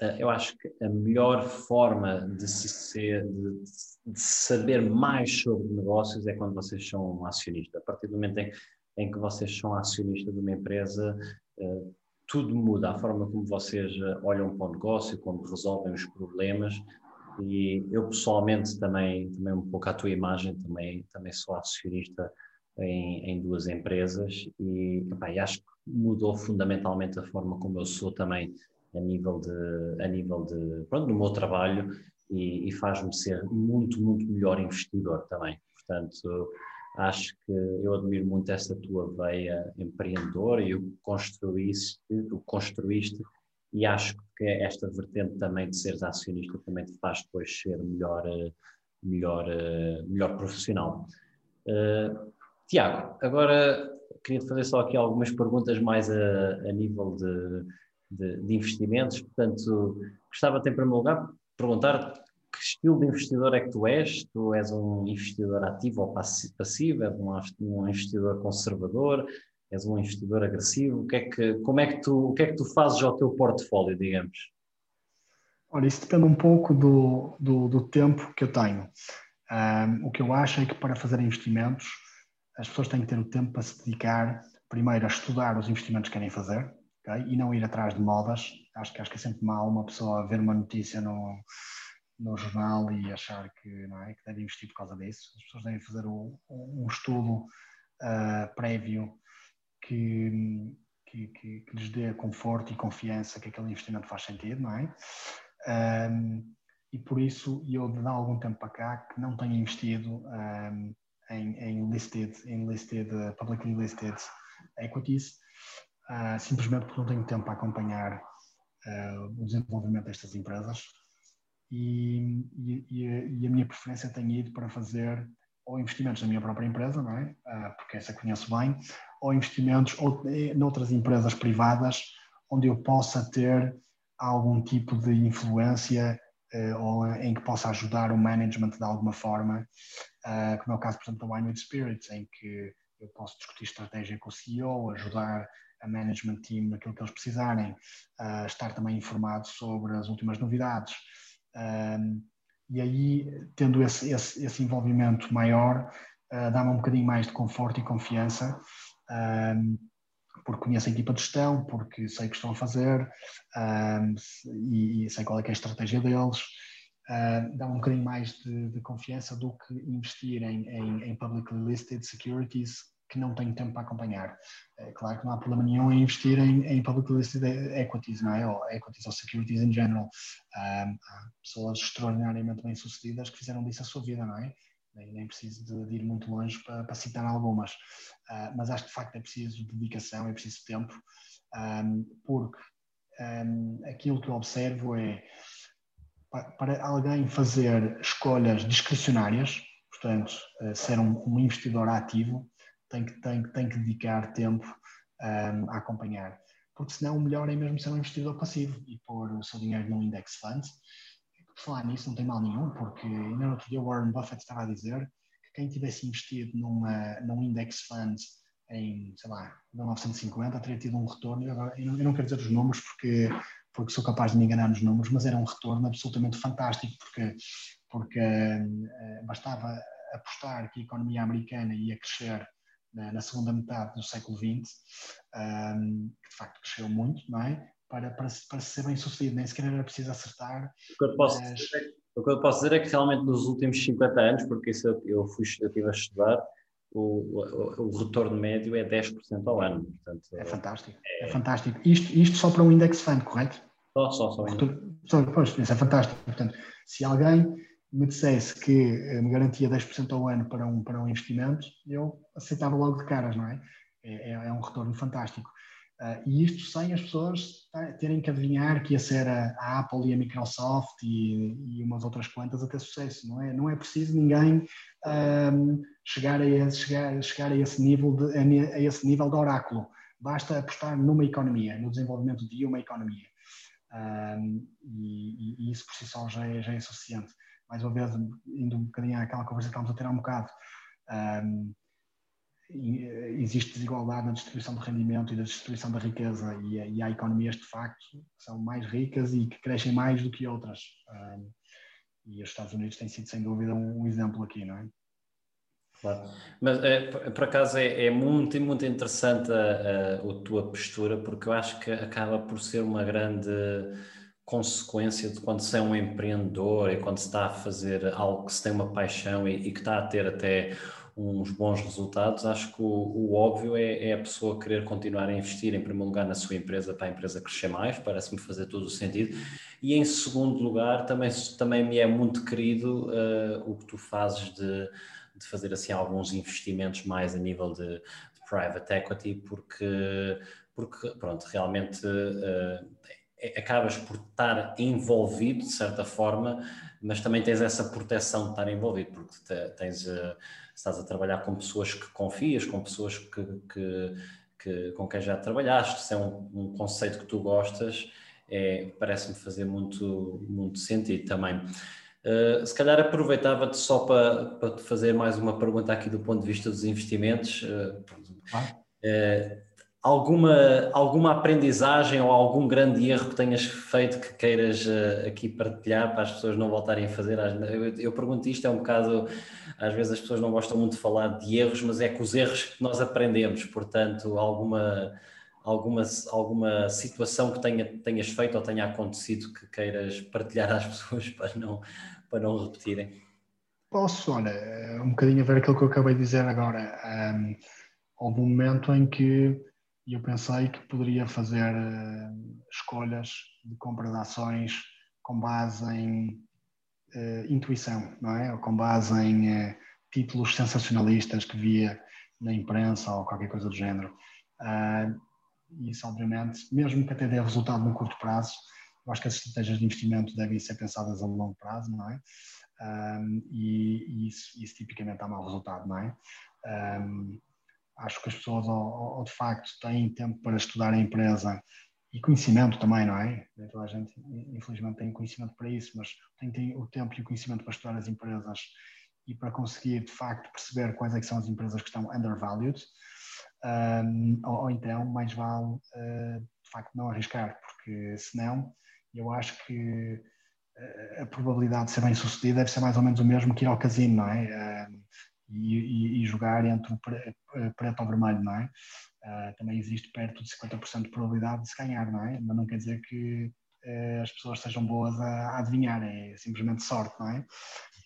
uh, eu acho que a melhor forma de se ser, de, de, saber mais sobre negócios é quando vocês são um acionista. A partir do momento em, em que vocês são acionista de uma empresa, uh, tudo muda. A forma como vocês olham para o negócio, como resolvem os problemas. E eu pessoalmente também, também um pouco à tua imagem, também, também sou acionista em, em duas empresas e, epá, e acho que mudou fundamentalmente a forma como eu sou também a nível de, a nível de pronto, no meu trabalho e, e faz-me ser muito, muito melhor investidor também. Portanto, acho que eu admiro muito essa tua veia empreendedora e o que construíste, o construíste e acho que esta vertente também de seres acionista também te faz depois ser melhor, melhor, melhor profissional. Uh, Tiago, agora queria fazer só aqui algumas perguntas mais a, a nível de, de, de, investimentos. Portanto, gostava até, em primeiro lugar, perguntar que estilo de investidor é que tu és? Tu és um investidor ativo ou passivo? És um, um investidor conservador? És um investidor agressivo? O que é que, como é que tu, o que é que tu fazes ao teu portfólio, digamos? Olha, isso depende um pouco do, do, do tempo que eu tenho. Um, o que eu acho é que para fazer investimentos as pessoas têm que ter o tempo para se dedicar, primeiro, a estudar os investimentos que querem fazer okay? e não ir atrás de modas. Acho que, acho que é sempre mal uma pessoa ver uma notícia no, no jornal e achar que, não é, que deve investir por causa disso. As pessoas devem fazer um, um estudo uh, prévio que, que, que, que, lhes dê conforto e confiança que aquele investimento faz sentido, não é? Um, e por isso eu de algum tempo para cá que não tenho investido um, em, listed, em listed, uh, publicly listed equities, uh, simplesmente porque não tenho tempo para acompanhar uh, o desenvolvimento destas empresas e, e, e, a minha preferência tem ido para fazer ou investimentos na minha própria empresa, não é? porque essa conheço bem, ou investimentos ou, noutras empresas privadas onde eu possa ter algum tipo de influência ou em que possa ajudar o management de alguma forma, uh, como é o caso, por exemplo, da Wine with Spirits, em que eu posso discutir estratégia com o CEO, ajudar a management team naquilo que eles precisarem, uh, estar também informado sobre as últimas novidades. Um, e aí, tendo esse, esse, esse envolvimento maior, dá-me um bocadinho mais de conforto e confiança um, porque conheço a equipa de gestão, porque sei o que estão a fazer um, e, e, sei qual é, é a estratégia deles. Uh, dá um bocadinho mais de, de, confiança do que investir em, em, em, publicly listed securities que não tenho tempo para acompanhar. É claro que não há problema nenhum em investir em, em publicly listed equities, não é? Ou equities ou securities in general. Há pessoas extraordinariamente bem-sucedidas que fizeram disso a sua vida, não é? Nem, nem preciso de, de, ir muito longe para, para citar algumas, uh, mas acho que de facto é preciso dedicação, é preciso tempo, um, porque um, aquilo que eu observo é para, para alguém fazer escolhas discricionárias, portanto, uh, ser um, um, investidor ativo, tem que, tem, tem que dedicar tempo a acompanhar. Porque senão o melhor é mesmo ser um investidor passivo e pôr o seu dinheiro num index fund falar nisso não tem mal nenhum, porque ainda no outro dia o Warren Buffett estava a dizer que quem tivesse investido numa, num index fund em, sei lá, 1950 teria tido um retorno, eu, eu, não, eu não quero dizer os números porque, porque sou capaz de me enganar nos números, mas era um retorno absolutamente fantástico, porque, porque uh, bastava apostar que a economia americana ia crescer na, na segunda metade do século XX, um, ehm, que de facto cresceu muito, não é? Para, para, para ser bem sucedido, nem sequer era preciso acertar. O que eu posso mas... dizer O que eu posso dizer é que realmente nos últimos 50 anos, porque isso eu, eu fui estive a estudar, o, o, o, retorno médio é 10% ao ano. Portanto, é fantástico. É, é fantástico. Isto, isto só para um index fund, correto? Só, só, só. Retorno, só pois, isso é fantástico. Portanto, se alguém me dissesse que eh, me garantia 10% ao ano para um, para um investimento, eu aceitava logo de caras, não é? É, é, é um retorno fantástico. Uh, e isto sem as pessoas terem que adivinhar que ia ser a, a Apple e a Microsoft e, e, umas outras quantas a ter sucesso, não é? Não é preciso ninguém um, chegar, a esse, chegar, chegar a, esse nível de, a, esse nível de oráculo. Basta apostar numa economia, no desenvolvimento de uma economia. Um, e, e, isso por si só já é, já é suficiente mais uma vez, indo um bocadinho àquela conversa que estávamos a ter há um bocado, um, existe desigualdade na distribuição de rendimento e da distribuição da riqueza e, e, há economias de facto que são mais ricas e que crescem mais do que outras. E os Estados Unidos têm sido, sem dúvida, um exemplo aqui, não é? Claro. Mas é, por acaso é, é, muito, muito interessante a, a, a, tua postura, porque eu acho que acaba por ser uma grande consequência de quando se é um empreendedor e quando se está a fazer algo que se tem uma paixão e, e que está a ter até uns bons resultados, acho que o, o óbvio é, é, a pessoa querer continuar a investir em primeiro lugar na sua empresa para a empresa crescer mais, parece-me fazer todo o sentido, e em segundo lugar também, também me é muito querido uh, o que tu fazes de, de fazer assim alguns investimentos mais a nível de, de private equity, porque, porque pronto, realmente uh, acabas por estar envolvido de certa forma, mas também tens essa proteção de estar envolvido, porque tens, uh, estás a trabalhar com pessoas que confias, com pessoas que, que, que com quem já trabalhaste, se é um, um conceito que tu gostas, é, parece-me fazer muito, muito sentido também. Uh, se calhar aproveitava-te só para, para te fazer mais uma pergunta aqui do ponto de vista dos investimentos. Uh, ah. uh, alguma, alguma aprendizagem ou algum grande erro que tenhas feito que queiras uh, aqui partilhar para as pessoas não voltarem a fazer? Eu, eu, pergunto isto, é um bocado, às vezes as pessoas não gostam muito de falar de erros, mas é com os erros que nós aprendemos, portanto, alguma, alguma, alguma situação que tenha, tenhas feito ou tenha acontecido que queiras partilhar às pessoas para não, para não repetirem? Posso, olha, um bocadinho a ver aquilo que eu acabei de dizer agora. Um, houve um momento em que e eu pensei que poderia fazer uh, escolhas de compra de ações com base em uh, intuição, não é? Ou com base em uh, títulos sensacionalistas que via na imprensa ou qualquer coisa do género. e isso, obviamente, mesmo que até dê resultado no curto prazo, eu acho que as estratégias de investimento devem ser pensadas a longo prazo, não é? e, e isso, isso, tipicamente dá mau resultado, não é? Um, acho que as pessoas, ou, ou, de facto, têm tempo para estudar a empresa e conhecimento também, não é? Toda a gente, infelizmente, tem conhecimento para isso, mas tem, tem o tempo e o conhecimento para estudar as empresas e para conseguir, de facto, perceber quais é são as empresas que estão undervalued. Um, ou, ou, então, mais vale, uh, de facto, não arriscar, porque senão, eu acho que uh, a probabilidade de ser bem sucedido deve ser mais ou menos o mesmo que ir ao casino, não é? E, e jogar entre o eh, preto ou vermelho, não é? Uh, também existe perto de 50% de probabilidade de se ganhar, não é? Mas não quer dizer que uh, as pessoas sejam boas a, a, adivinhar, é simplesmente sorte, não é?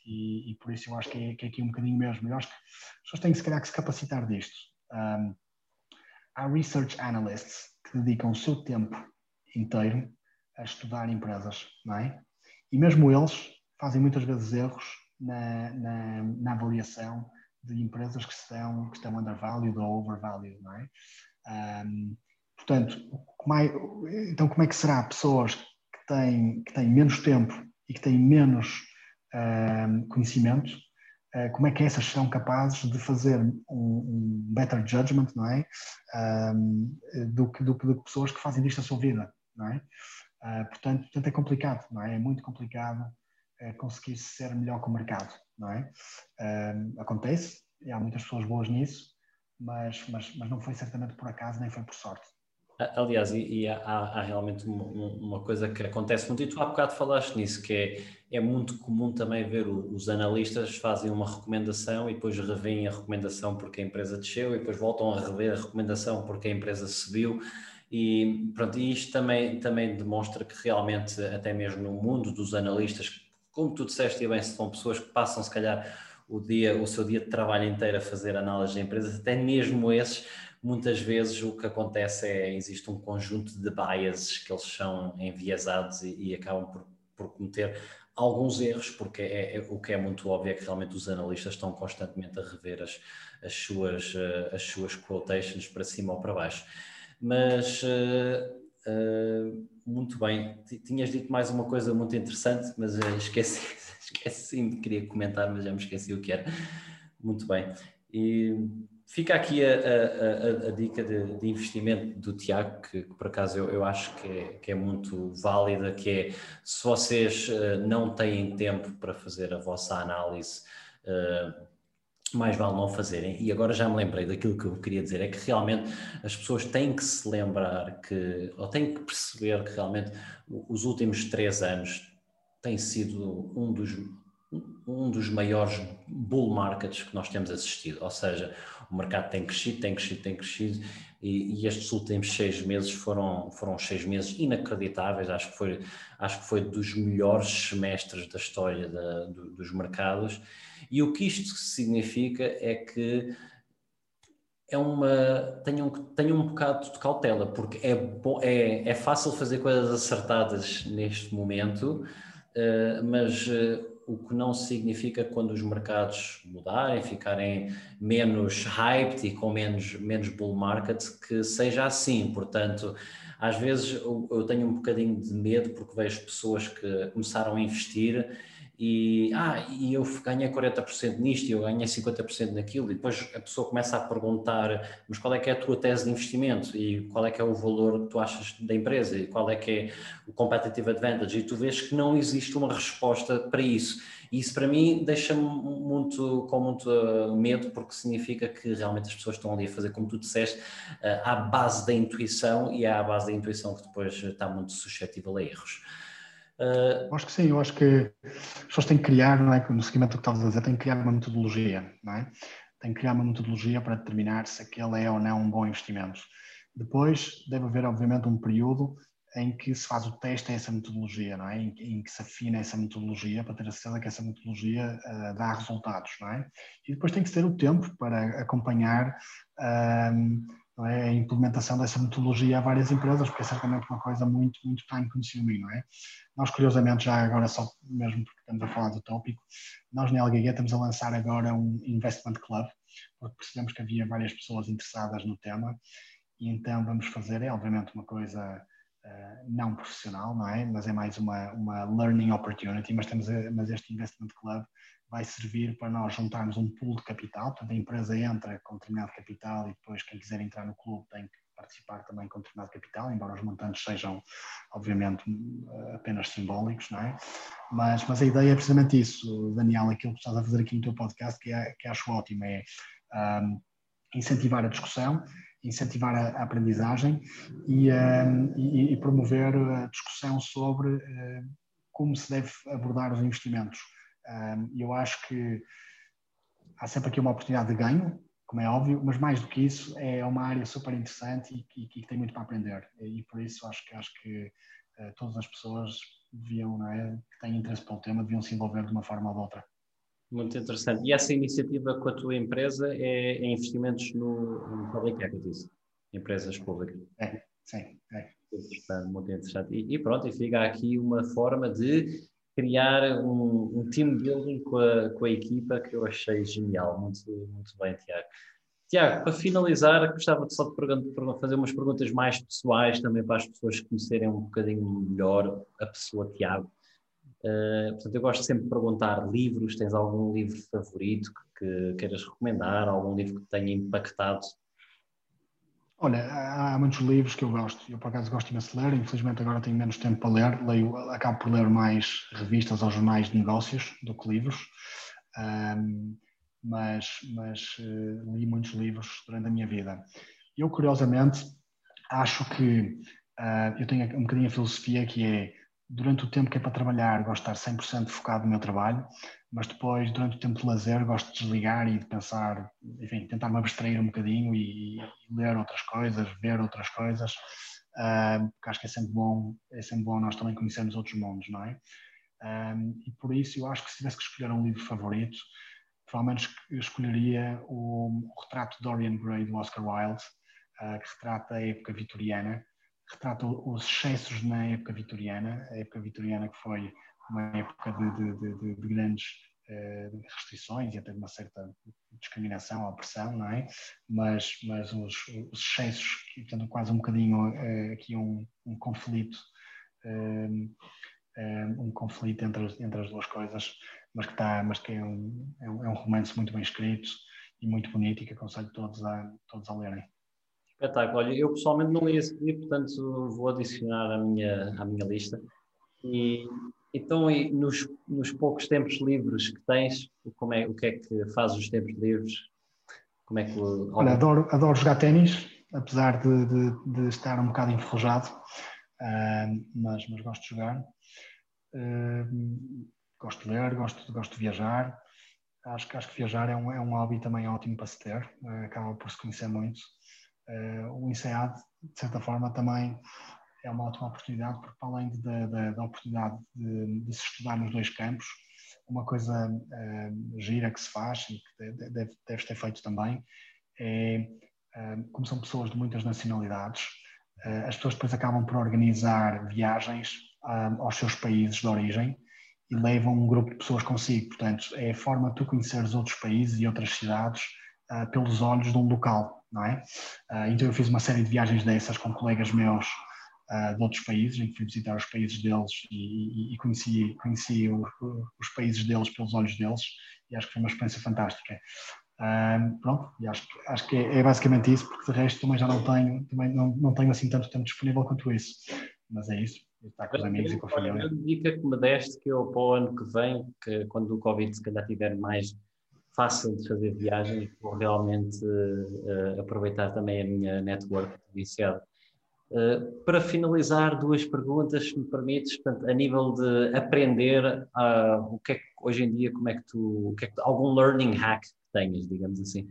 E, e por isso eu acho que é, que é, aqui um bocadinho mesmo. Eu acho que as pessoas têm se calhar que se capacitar disto. Um, há research analysts que dedicam o seu tempo inteiro a estudar empresas, não é? E mesmo eles fazem muitas vezes erros na, na, na avaliação de empresas que estão, que estão undervalued ou overvalued, não é? Um, portanto, como é, então como é que será pessoas que têm, que têm menos tempo e que têm menos um, conhecimento, uh, como é que essas são capazes de fazer um, um better judgment, não é? do, que, do, do pessoas que fazem disto a sua vida, não é? Uh, portanto, portanto, é complicado, não é? É muito complicado uh, conseguir ser melhor que o mercado não é? acontece, e há muitas pessoas boas nisso, mas, mas, mas não foi certamente por acaso, nem foi por sorte. Aliás, e, e há, há, realmente uma, uma, coisa que acontece muito, e tu há bocado falaste nisso, que é, é muito comum também ver o, os analistas fazem uma recomendação e depois revêem a recomendação porque a empresa desceu e depois voltam a rever a recomendação porque a empresa subiu. E pronto, isto também, também demonstra que realmente, até mesmo no mundo dos analistas como tu disseste e bem, são pessoas que passam se calhar o dia, o seu dia de trabalho inteiro a fazer análise de empresas, até mesmo esses, muitas vezes o que acontece é existe um conjunto de biases que eles são enviesados e, e acabam por, por cometer alguns erros, porque é, é, o que é muito óbvio é que realmente os analistas estão constantemente a rever as, as, suas, uh, as suas quotations para cima ou para baixo. Mas uh, muito bem, tinhas dito mais uma coisa muito interessante, mas esqueci, esqueci, queria comentar, mas já me esqueci o que era. Muito bem. E fica aqui a, a, a, a dica de, de, investimento do Tiago, que, que por acaso eu, eu acho que é, que é, muito válida, que é se vocês uh, não têm tempo para fazer a vossa análise, uh, mais vale não fazerem. E agora já me lembrei daquilo que eu queria dizer, é que realmente as pessoas têm que se lembrar que, ou têm que perceber que realmente os últimos três anos têm sido um dos um dos maiores bull markets que nós temos assistido, ou seja, o mercado tem crescido, tem crescido, tem crescido e, e, estes últimos seis meses foram, foram seis meses inacreditáveis, acho que foi, acho que foi dos melhores semestres da história da, do, dos mercados e o que isto significa é que é uma tenham, tenham um bocado de cautela, porque é, é, é fácil fazer coisas acertadas neste momento, uh, mas uh, o que não significa quando os mercados mudarem, ficarem menos hyped e com menos, menos bull market, que seja assim. Portanto, às vezes eu tenho um bocadinho de medo porque vejo pessoas que começaram a investir e, ah, e eu ganhei 40% nisto eu ganhei 50% naquilo, e depois a pessoa começa a perguntar, mas qual é que é a tua tese de investimento? E qual é que é o valor que tu achas da empresa? E qual é que é o competitive advantage, e tu vês que não existe uma resposta para isso. E isso para mim deixa-me muito, com muito uh, medo, porque significa que realmente as pessoas estão ali a fazer, como tu disseste, uh, à base da intuição, e é à base da intuição que depois está muito suscetível a erros. Uh... Acho que sim, eu acho que as pessoas têm que criar, não é? no seguimento do que estavas a dizer, têm que criar uma metodologia, não é? Têm que criar uma metodologia para determinar se aquele é ou não um bom investimento. Depois deve haver, obviamente, um período em que se faz o teste a essa metodologia, não é? Em, em, que se afina essa metodologia para ter a certeza que essa metodologia uh, dá resultados, não é? E depois tem que ter o tempo para acompanhar uh, é? a implementação dessa metodologia a várias empresas, porque é certamente uma coisa muito, muito time consuming, não é? Nós, curiosamente, já agora, só mesmo porque estamos a falar do tópico, nós na LGG estamos a lançar agora um Investment Club, porque percebemos que havia várias pessoas interessadas no tema, e então vamos fazer, é obviamente uma coisa uh, não profissional, não é? Mas é mais uma, uma learning opportunity, mas, temos, mas este Investment Club vai servir para nós juntarmos um pool de capital, portanto a empresa entra com determinado capital e depois quem quiser entrar no clube tem que participar também com determinado capital, embora os montantes sejam obviamente apenas simbólicos, não é? Mas, mas a ideia é precisamente isso, Daniel, aquilo que estás a fazer aqui no teu podcast, que, é, que acho ótimo, é um, incentivar a discussão, incentivar a, a aprendizagem e, um, e, e, promover a discussão sobre uh, como se deve abordar os investimentos e eu acho que há sempre aqui uma oportunidade de ganho, como é óbvio, mas mais do que isso, é uma área super interessante e, que tem muito para aprender. E por isso acho que, acho que uh, todas as pessoas deviam, é, que têm interesse pelo tema, deviam se envolver de uma forma ou de outra. Muito interessante. E essa iniciativa com a tua empresa é, é investimentos no, no public equities, empresas públicas? É, sim, é. Muito interessante. E, e pronto, e fica aqui uma forma de criar um, um team building com a, com a equipa que eu achei genial. Muito, muito bem, Tiago. Tiago, para finalizar, gostava de só de fazer umas perguntas mais pessoais também para as pessoas conhecerem um bocadinho melhor a pessoa Tiago. Uh, portanto, eu gosto sempre de perguntar livros. Tens algum livro favorito que, que queiras recomendar? Algum livro que tenha impactado Olha, há muitos livros que eu gosto. Eu, por acaso, gosto imenso de ler. Infelizmente, agora tenho menos tempo para ler. Leio, acabo por ler mais revistas ou jornais de negócios do que livros. Um, mas mas uh, li muitos livros durante a minha vida. Eu, curiosamente, acho que uh, eu tenho um bocadinho a filosofia que é durante o tempo que é para trabalhar, gosto de estar 100% focado no meu trabalho, mas depois, durante o tempo de lazer, gosto de desligar e de pensar, enfim, tentar me abstrair um bocadinho e, e ler outras coisas, ver outras coisas, uh, porque acho que é sempre bom, é sempre bom nós também conhecermos outros mundos, não é? Um, e por isso eu acho que se tivesse que escolher um livro favorito, provavelmente escolheria o, o retrato de Dorian Gray do Oscar Wilde, uh, que retrata a época vitoriana, retrata os excessos na época vitoriana, a época vitoriana que foi uma época de, de, de, de grandes uh, restrições e até de uma certa discriminação, opressão, não é? Mas, mas os, os excessos, portanto, quase um bocadinho uh, aqui um, um conflito um conflito entre, entre as duas coisas, mas que, está, mas que é, um, é, um, é um romance muito bem escrito e muito bonito e que aconselho todos a, todos a lerem. Espetáculo. Olha, eu pessoalmente não li esse livro, portanto vou adicionar à minha, à minha lista. E então, e nos, nos poucos tempos livres que tens, como é, o que é que fazes os tempos livres? Como é que Olha, adoro, adoro jogar ténis, apesar de, de, de, estar um bocado enferrujado, uh, mas, mas gosto de jogar. Uh, gosto de ler, gosto, gosto de viajar. Acho, acho que viajar é um, é um hobby também ótimo para se ter, uh, acaba por se conhecer muito. Uh, o INSEAD, de certa forma, também é uma ótima oportunidade, porque para além da oportunidade de, de, se estudar nos dois campos, uma coisa uh, gira que se faz e que deve, deve ter feito também é, uh, como são pessoas de muitas nacionalidades, as pessoas depois acabam por organizar viagens aos seus países de origem e levam um grupo de pessoas consigo. Portanto, é a forma de tu conheceres outros países e outras cidades pelos olhos de um local, não é? então eu fiz uma série de viagens dessas com colegas meus uh, de outros países, em que fui visitar os países deles e, e, e conheci, conheci os, os, países deles pelos olhos deles e acho que foi uma experiência fantástica. Uh, pronto, e acho, acho que é, é, basicamente isso, porque de resto também já não tenho, também não, não tenho assim tanto tempo disponível quanto isso. Mas é isso, estar com os amigos e com a família. A dica que me deste que eu para o ano que vem, que quando o Covid se calhar tiver mais fácil de fazer viagens, vou realmente uh, aproveitar também a minha network viciado Uh, para finalizar, duas perguntas, se me permites, portanto, a nível de aprender, uh, o que é que hoje em dia, como é que tu, que é que, algum learning hack que tenhas, digamos assim?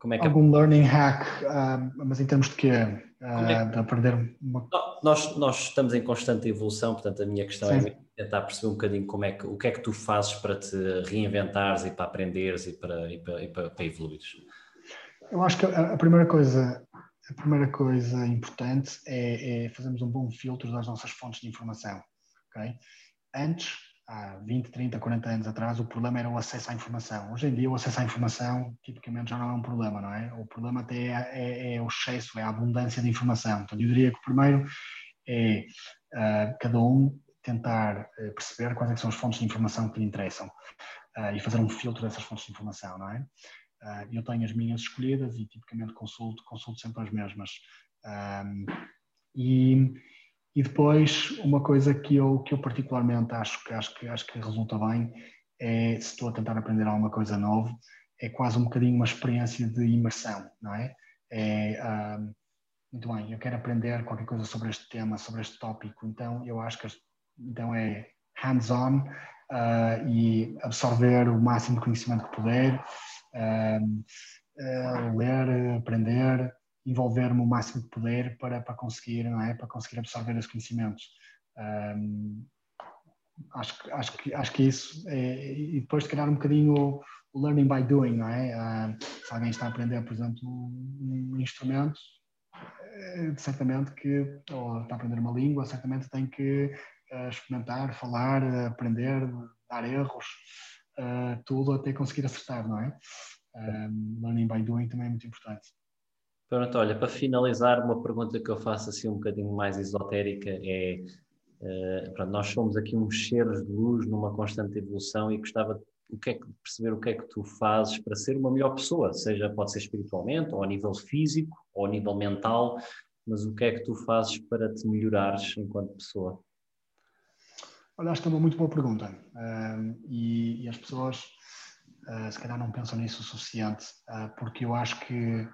Como é que algum learning hack, uh, mas em termos de quê? É que... De aprender uma... nós, nós estamos em constante evolução, portanto a minha questão Sim. é tentar perceber um bocadinho como é que, o que é que tu fazes para te reinventares e para aprenderes e para, e para, e para, para evoluires. Eu acho que a, a primeira coisa a primeira coisa importante é, é fazermos um bom filtro das nossas fontes de informação. Okay? Antes, há 20, 30, 40 anos atrás, o problema era o acesso à informação. Hoje em dia, o acesso à informação, tipicamente, já não é um problema, não é? O problema até é, é, é o excesso, é a abundância de informação. Então, eu diria que o primeiro é uh, cada um tentar uh, perceber quais é são as fontes de informação que lhe interessam uh, e fazer um filtro dessas fontes de informação, não é? Uh, eu tenho as minhas escolhidas e tipicamente consulto, consulto sempre as mesmas. Um, e, e depois, uma coisa que eu, que eu particularmente acho que, acho, que, acho que resulta bem é, se estou a tentar aprender alguma coisa nova, é quase um bocadinho uma experiência de imersão, não é? É, um, muito bem, eu quero aprender qualquer coisa sobre este tema, sobre este tópico, então eu acho que então é hands-on uh, e absorver o máximo de conhecimento que puder, uh, ler, aprender, envolver-me o máximo que puder para, para conseguir, não é? Para conseguir absorver esses conhecimentos. Um, acho, acho, que, acho que isso é, e depois de calhar um bocadinho o learning by doing, não é? Se alguém está a aprender, por exemplo, um, um instrumento, eh, certamente que, ou está a aprender uma língua, certamente tem que uh, experimentar, falar, aprender, dar erros, uh, tudo até conseguir acertar, não é? Um, learning by doing também é muito importante. Pronto, olha, para finalizar, uma pergunta que eu faço assim um bocadinho mais esotérica é, uh, pronto, nós somos aqui uns seres de luz numa constante evolução e gostava o que é que, de perceber o que é que tu fazes para ser uma melhor pessoa, seja pode ser espiritualmente, ou a nível físico, ou a nível mental, mas o que é que tu fazes para te melhorares enquanto pessoa? Olha, acho que é uma muito boa pergunta. Uh, e, e, as pessoas, uh, se calhar, não pensam nisso o suficiente, uh, porque eu acho que,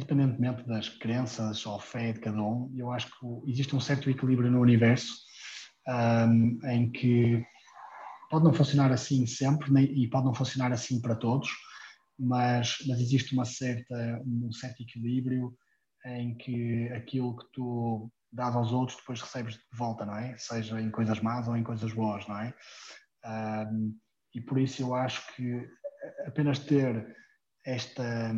independentemente das crenças ou fé de cada um, eu acho que existe um certo equilíbrio no universo um, em que pode não funcionar assim sempre nem, e pode não funcionar assim para todos, mas, mas existe uma certa, um certo equilíbrio em que aquilo que tu dado aos outros, depois recebes de volta, não é? Seja em coisas más ou em coisas boas, não é? Um, e por isso eu acho que apenas ter esta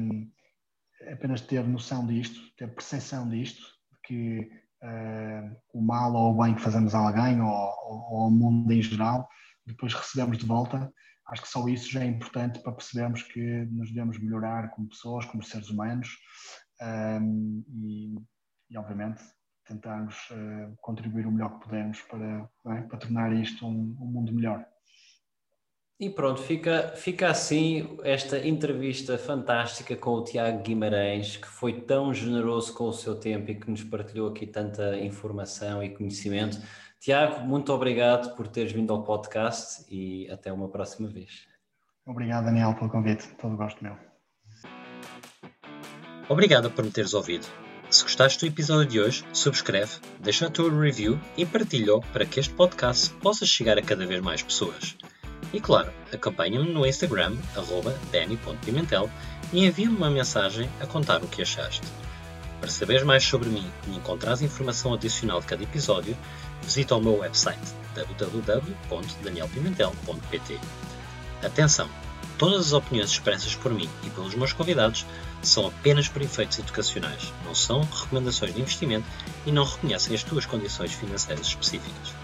apenas ter noção disto, ter percepção disto, de que uh, o mal ou o bem que fazemos a alguém ou, ou, ao mundo em geral, depois recebemos de volta, acho que só isso já é importante para percebermos que nos devemos melhorar como pessoas, como seres humanos um, e, e, obviamente, tentarmos uh, contribuir o melhor que pudermos para, é? para tornar isto um, um mundo melhor. E pronto, fica, fica assim esta entrevista fantástica com o Tiago Guimarães, que foi tão generoso com o seu tempo e que nos partilhou aqui tanta informação e conhecimento. Tiago, muito obrigado por teres vindo ao podcast e até uma próxima vez. Obrigado, Daniel, pelo convite. Todo gosto meu. Obrigado por me teres ouvido. Se gostaste do episódio de hoje, subscreve, deixa a tua review e partilha-o para que este podcast possa chegar a cada vez mais pessoas. E claro, acompanha-me no Instagram, danny.pimentel, e envia-me uma mensagem a contar o que achaste. Para saberes mais sobre mim e encontrares informação adicional de cada episódio, visita o meu website www.danielpimentel.pt. Atenção! Todas as opiniões expressas por mim e pelos meus convidados são apenas por efeitos educacionais, não são recomendações de investimento e não reconhecem as tuas condições financeiras específicas.